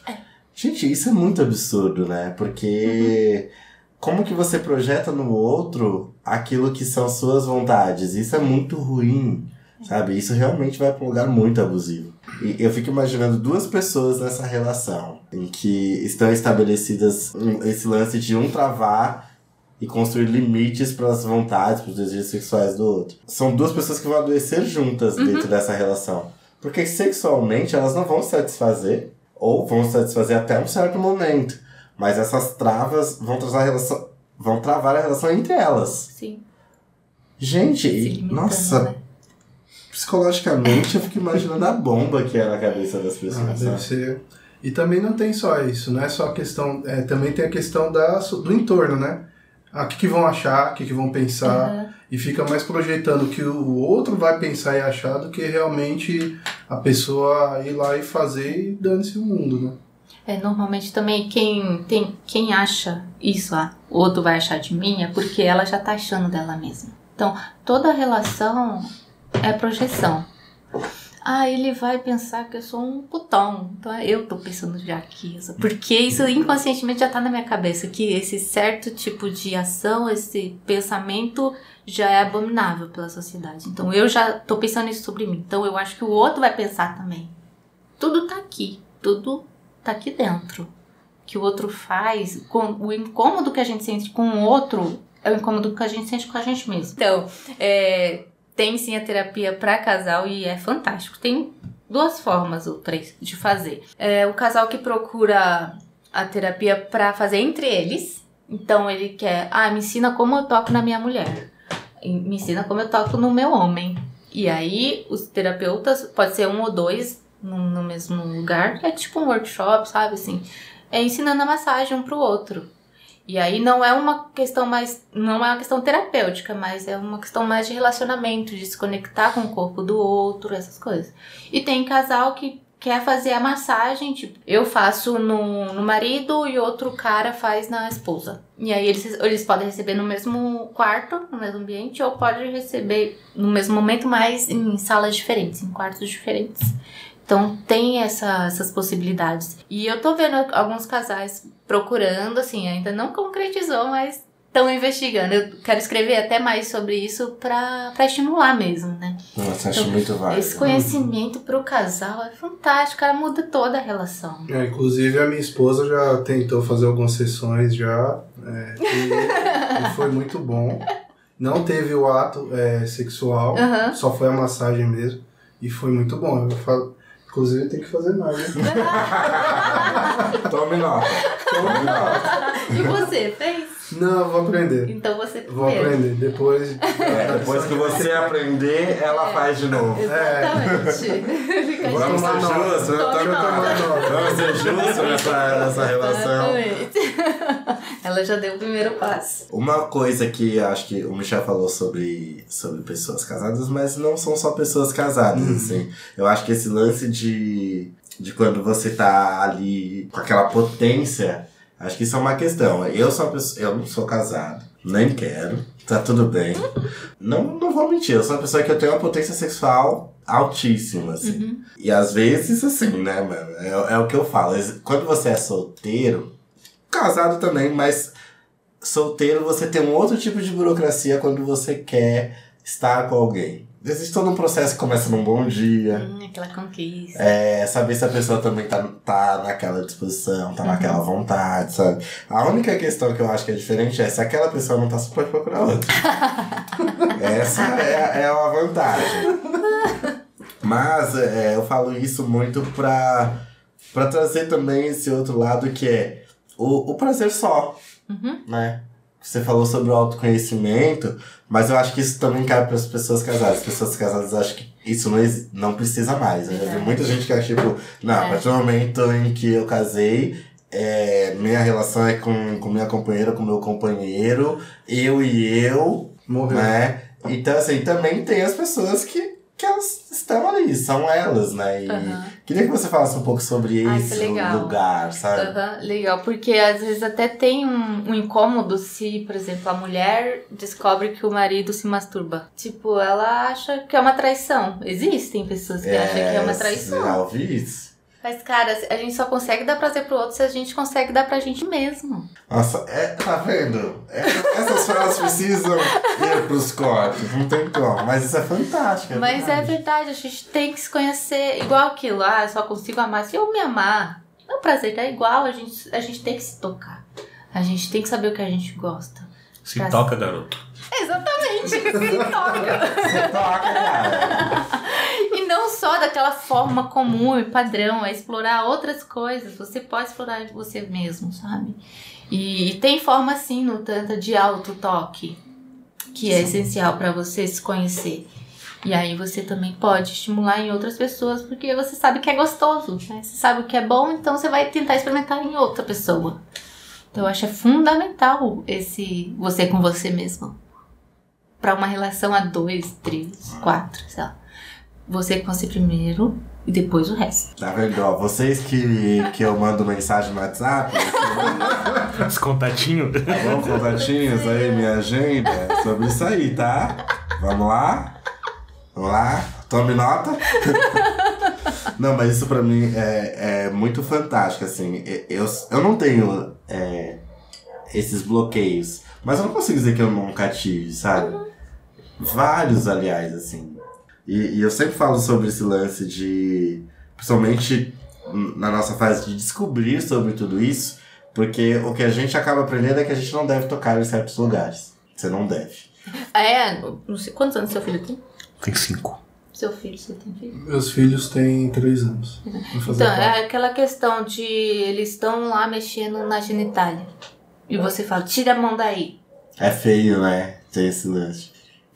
Gente, isso é muito absurdo, né? Porque como que você projeta no outro aquilo que são suas vontades? Isso é muito ruim. Sabe? Isso realmente vai para um lugar muito abusivo. E eu fico imaginando duas pessoas nessa relação, em que estão estabelecidas esse lance de um travar e construir limites para as vontades, para os desejos sexuais do outro. São duas pessoas que vão adoecer juntas dentro dessa relação. Porque sexualmente elas não vão se satisfazer, ou vão se satisfazer até um certo momento. Mas essas travas vão trazer a relação. vão travar a relação entre elas. Sim. Gente, limitando, nossa, né? Psicologicamente eu fico imaginando a bomba que é na cabeça das Ah, pessoas. deve sabe? ser. E também não tem só isso, não é só a questão. É, também tem a questão da, do entorno, né? Ah, O que, que vão achar, o que, que vão pensar. Aham. E fica mais projetando o que o outro vai pensar e achar do que realmente a pessoa ir lá e fazer e dane-se o mundo, né? É, normalmente também quem, tem, quem acha isso, ah, o outro vai achar de mim, é porque ela já tá achando dela mesma. Então, toda relação é projeção. Ah, ele vai pensar que eu sou um putão. Então eu tô pensando já aqui. Porque isso inconscientemente já tá na minha cabeça. Que esse certo tipo de ação, esse pensamento já é abominável pela sociedade. Então eu já tô pensando isso sobre mim. Então eu acho que o outro vai pensar também. Tudo tá aqui. Tudo tá aqui dentro. Que o outro faz, com o incômodo que a gente sente com o outro é o incômodo que a gente sente com a gente mesmo. Então, é, tem sim a terapia para casal e é fantástico. Tem duas formas ou três de fazer. É o casal que procura a terapia para fazer entre eles. Então ele quer, ah, me ensina como eu toco na minha mulher. Me ensina como eu toco no meu homem. E aí os terapeutas, pode ser um ou dois no, no mesmo lugar, é tipo um workshop, sabe assim, é ensinando a massagem um pro outro. E aí não é uma questão mais, não é uma questão terapêutica, mas é uma questão mais de relacionamento, de se conectar com o corpo do outro, essas coisas. E tem casal que quer fazer a massagem, tipo, eu faço no, no marido e outro cara faz na esposa. E aí eles, eles podem receber no mesmo quarto, no mesmo ambiente, ou pode receber no mesmo momento, mas em salas diferentes, em quartos diferentes. Então tem essa- essas possibilidades. E eu tô vendo alguns casais procurando, assim, ainda não concretizou, mas estão investigando. Eu quero escrever até mais sobre isso pra, pra estimular mesmo, né? Nossa, acho Então, muito válido. Esse conhecimento pro casal é fantástico, cara, muda toda a relação. É, inclusive a minha esposa já tentou fazer algumas sessões já é, e, e foi muito bom. Não teve o ato é, sexual, Aham. só foi a massagem mesmo e foi muito bom. Eu falo, inclusive tem que fazer mais, né? Tome nota. Tome nota. E você, fez? Não, vou aprender. Então você Vou primeiro. aprender. Depois. É, depois que você aprender, ela faz de novo. Exatamente. Fica Vou Vamos ser justos, nota. vamos ser justos nessa, nessa relação. Exatamente. Ela já deu o primeiro passo. Uma coisa que acho que o Michel falou sobre, sobre pessoas casadas, mas não são só pessoas casadas, assim. Eu acho que esse lance de, de quando você tá ali com aquela potência, acho que isso é uma questão. Eu sou uma pessoa, eu não sou casado, nem quero, tá tudo bem. Não, não vou mentir, eu sou uma pessoa que eu tenho uma potência sexual altíssima, assim. Uhum. E às vezes, assim, né, mano? É, é o que eu falo. Quando você é solteiro, casado também, mas solteiro você tem um outro tipo de burocracia quando você quer estar com alguém. Existe todo um processo que começa num bom dia. Hum, aquela conquista. É saber se a pessoa também tá, tá naquela disposição, tá naquela vontade, sabe? A única questão que eu acho que é diferente é se aquela pessoa não tá, você pode procurar outra. Essa é, é uma vantagem. Mas é, eu falo isso muito pra, pra trazer também esse outro lado que é o, o prazer só, Uhum. né? Você falou sobre o autoconhecimento, mas eu acho que isso também cabe para as pessoas casadas. As pessoas casadas acham que isso não, não precisa mais. Eu já vi Verdade. muita gente que acha, tipo, não, a É. partir do momento em que eu casei, é, minha relação é com, com minha companheira, com meu companheiro, eu e eu, Morreu. né? Então, assim, também tem as pessoas que, que elas estão ali, são elas, né? E Aham. queria que você falasse um pouco sobre que esse lugar, sabe? Aham, legal, porque às vezes até tem um, um incômodo se, por exemplo, a mulher descobre que o marido se masturba. Tipo, ela acha que é uma traição. Existem pessoas que acham que é uma traição. Já ouvi isso. Mas, cara, a gente só consegue dar prazer pro outro se a gente consegue dar pra gente mesmo. Nossa, é, tá vendo? É, essas frases precisam ir pros cortes, não tem como. Mas isso é fantástico. É Mas é verdade. verdade, a gente tem que se conhecer igual aquilo. Ah, eu só consigo amar se eu me amar. O prazer é igual, a gente, a gente tem que se tocar. A gente tem que saber o que a gente gosta. Se Pra- toca, garoto. Exatamente, se toca. Você toca, cara. E não só daquela forma comum e padrão, é explorar outras coisas. Você pode explorar você mesmo, sabe? E, e tem forma sim no Tantra de auto-toque, que é essencial para você se conhecer. E aí você também pode estimular em outras pessoas, porque você sabe que é gostoso, né? Você sabe o que é bom, então você vai tentar experimentar em outra pessoa. Então eu acho é fundamental esse você com você mesmo. Pra uma relação a dois, três, quatro, sei lá. Você com você primeiro e depois o resto. Tá vendo? Ó, vocês que, que eu mando mensagem no WhatsApp, Os contatinhos. tá bom? Contatinhos aí, minha agenda, sobre isso aí, tá? Vamos lá? Vamos lá? Tome nota. Não, mas isso pra mim é, é muito fantástico, assim. Eu, eu não tenho é, esses bloqueios, mas eu não consigo dizer que eu nunca tive, sabe? Vários, aliás, assim. E, e eu sempre falo sobre esse lance de. Principalmente na nossa fase de descobrir sobre tudo isso, porque o que a gente acaba aprendendo é que a gente não deve tocar em certos lugares. Você não deve. É, não sei, quantos anos seu filho tem? Tem cinco. Seu filho, você tem filho? Meus filhos têm três anos. Fazer Então, é aquela questão de eles estão lá mexendo na genitália. E você fala, tira a mão daí. É feio, né? Ter esse lance.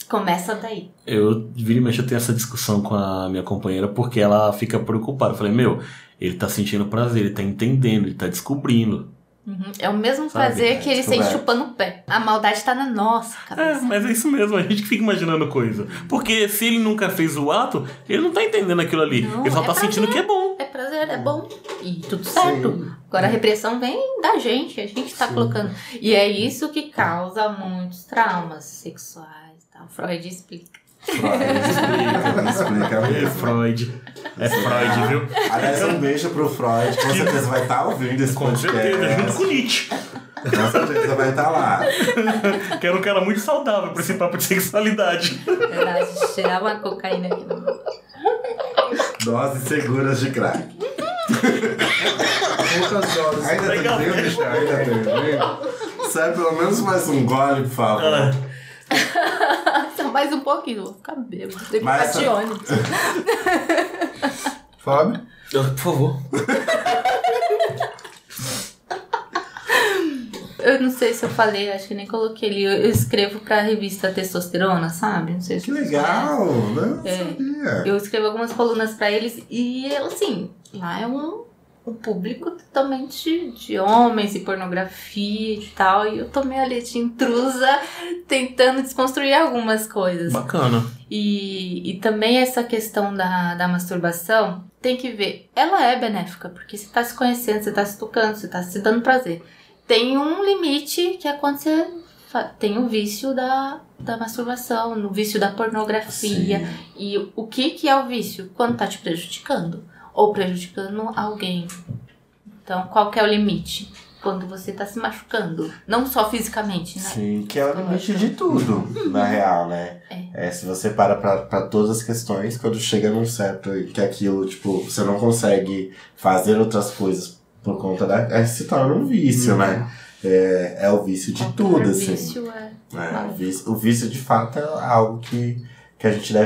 Começa daí. Eu, vira e mexe, eu tenho essa discussão com a minha companheira porque ela fica preocupada. Eu falei, meu, ele tá sentindo prazer, ele tá entendendo, ele tá descobrindo. Uhum. É o mesmo Sabe, prazer é, que ele sente chupando o pé. A maldade tá na nossa É, cabeça. mas é isso mesmo, a gente fica imaginando coisa. Porque se ele nunca fez o ato, ele não tá entendendo aquilo ali. Não, ele só é tá prazer. sentindo que é bom. É prazer, é bom. E tudo certo. Agora a repressão vem da gente, a gente tá colocando. E é isso que causa muitos traumas sexuais. Tá? Freud explica. Freud explica, explica É mesmo. Freud. É Freud, viu? Aliás, um beijo pro Freud, com certeza vai estar ouvindo esse Com certeza, junto podcast. com Nietzsche. Com certeza vai estar lá. Que era um cara muito saudável pra esse papo de sexualidade. Verdade, cheirar uma cocaína aqui no Doses seguras de crack. Poucas doses. Ainda tem vinho, bicho? Ainda tem vinho? Serve pelo menos mais um gole, por favor. Ah, mais um pouquinho, vou ficar bêbado. Tem que Mas ficar de ônibus. Fábio? por favor. Eu não sei se eu falei, acho que nem coloquei ali. Eu escrevo pra revista Testosterona, sabe? Não sei se Que legal, não É. sabia. Eu escrevo algumas colunas pra eles e, assim, lá é um, um público totalmente de homens e pornografia e tal. E eu tô meio ali de intrusa tentando desconstruir algumas coisas. Bacana. E, e também essa questão da, da masturbação, tem que ver, ela é benéfica, porque você tá se conhecendo, você tá se tocando, você tá se dando prazer. Tem um limite que é quando você tem o vício da, da masturbação, no vício da pornografia. Sim. E o que, que é o vício? Quando tá te prejudicando. Ou prejudicando alguém. Então, qual que é o limite? Quando você tá se machucando. Não só fisicamente, né? Sim, que é o limite de tudo, na real, né? É. se você para pra, pra todas as questões, quando chega num certo que aquilo, tipo, você não consegue fazer outras coisas por conta da. É, se torna um vício, né? É, é o vício de Qualquer tudo, assim. vício é É, o, vício, o vício, de fato, é algo que, que a gente deve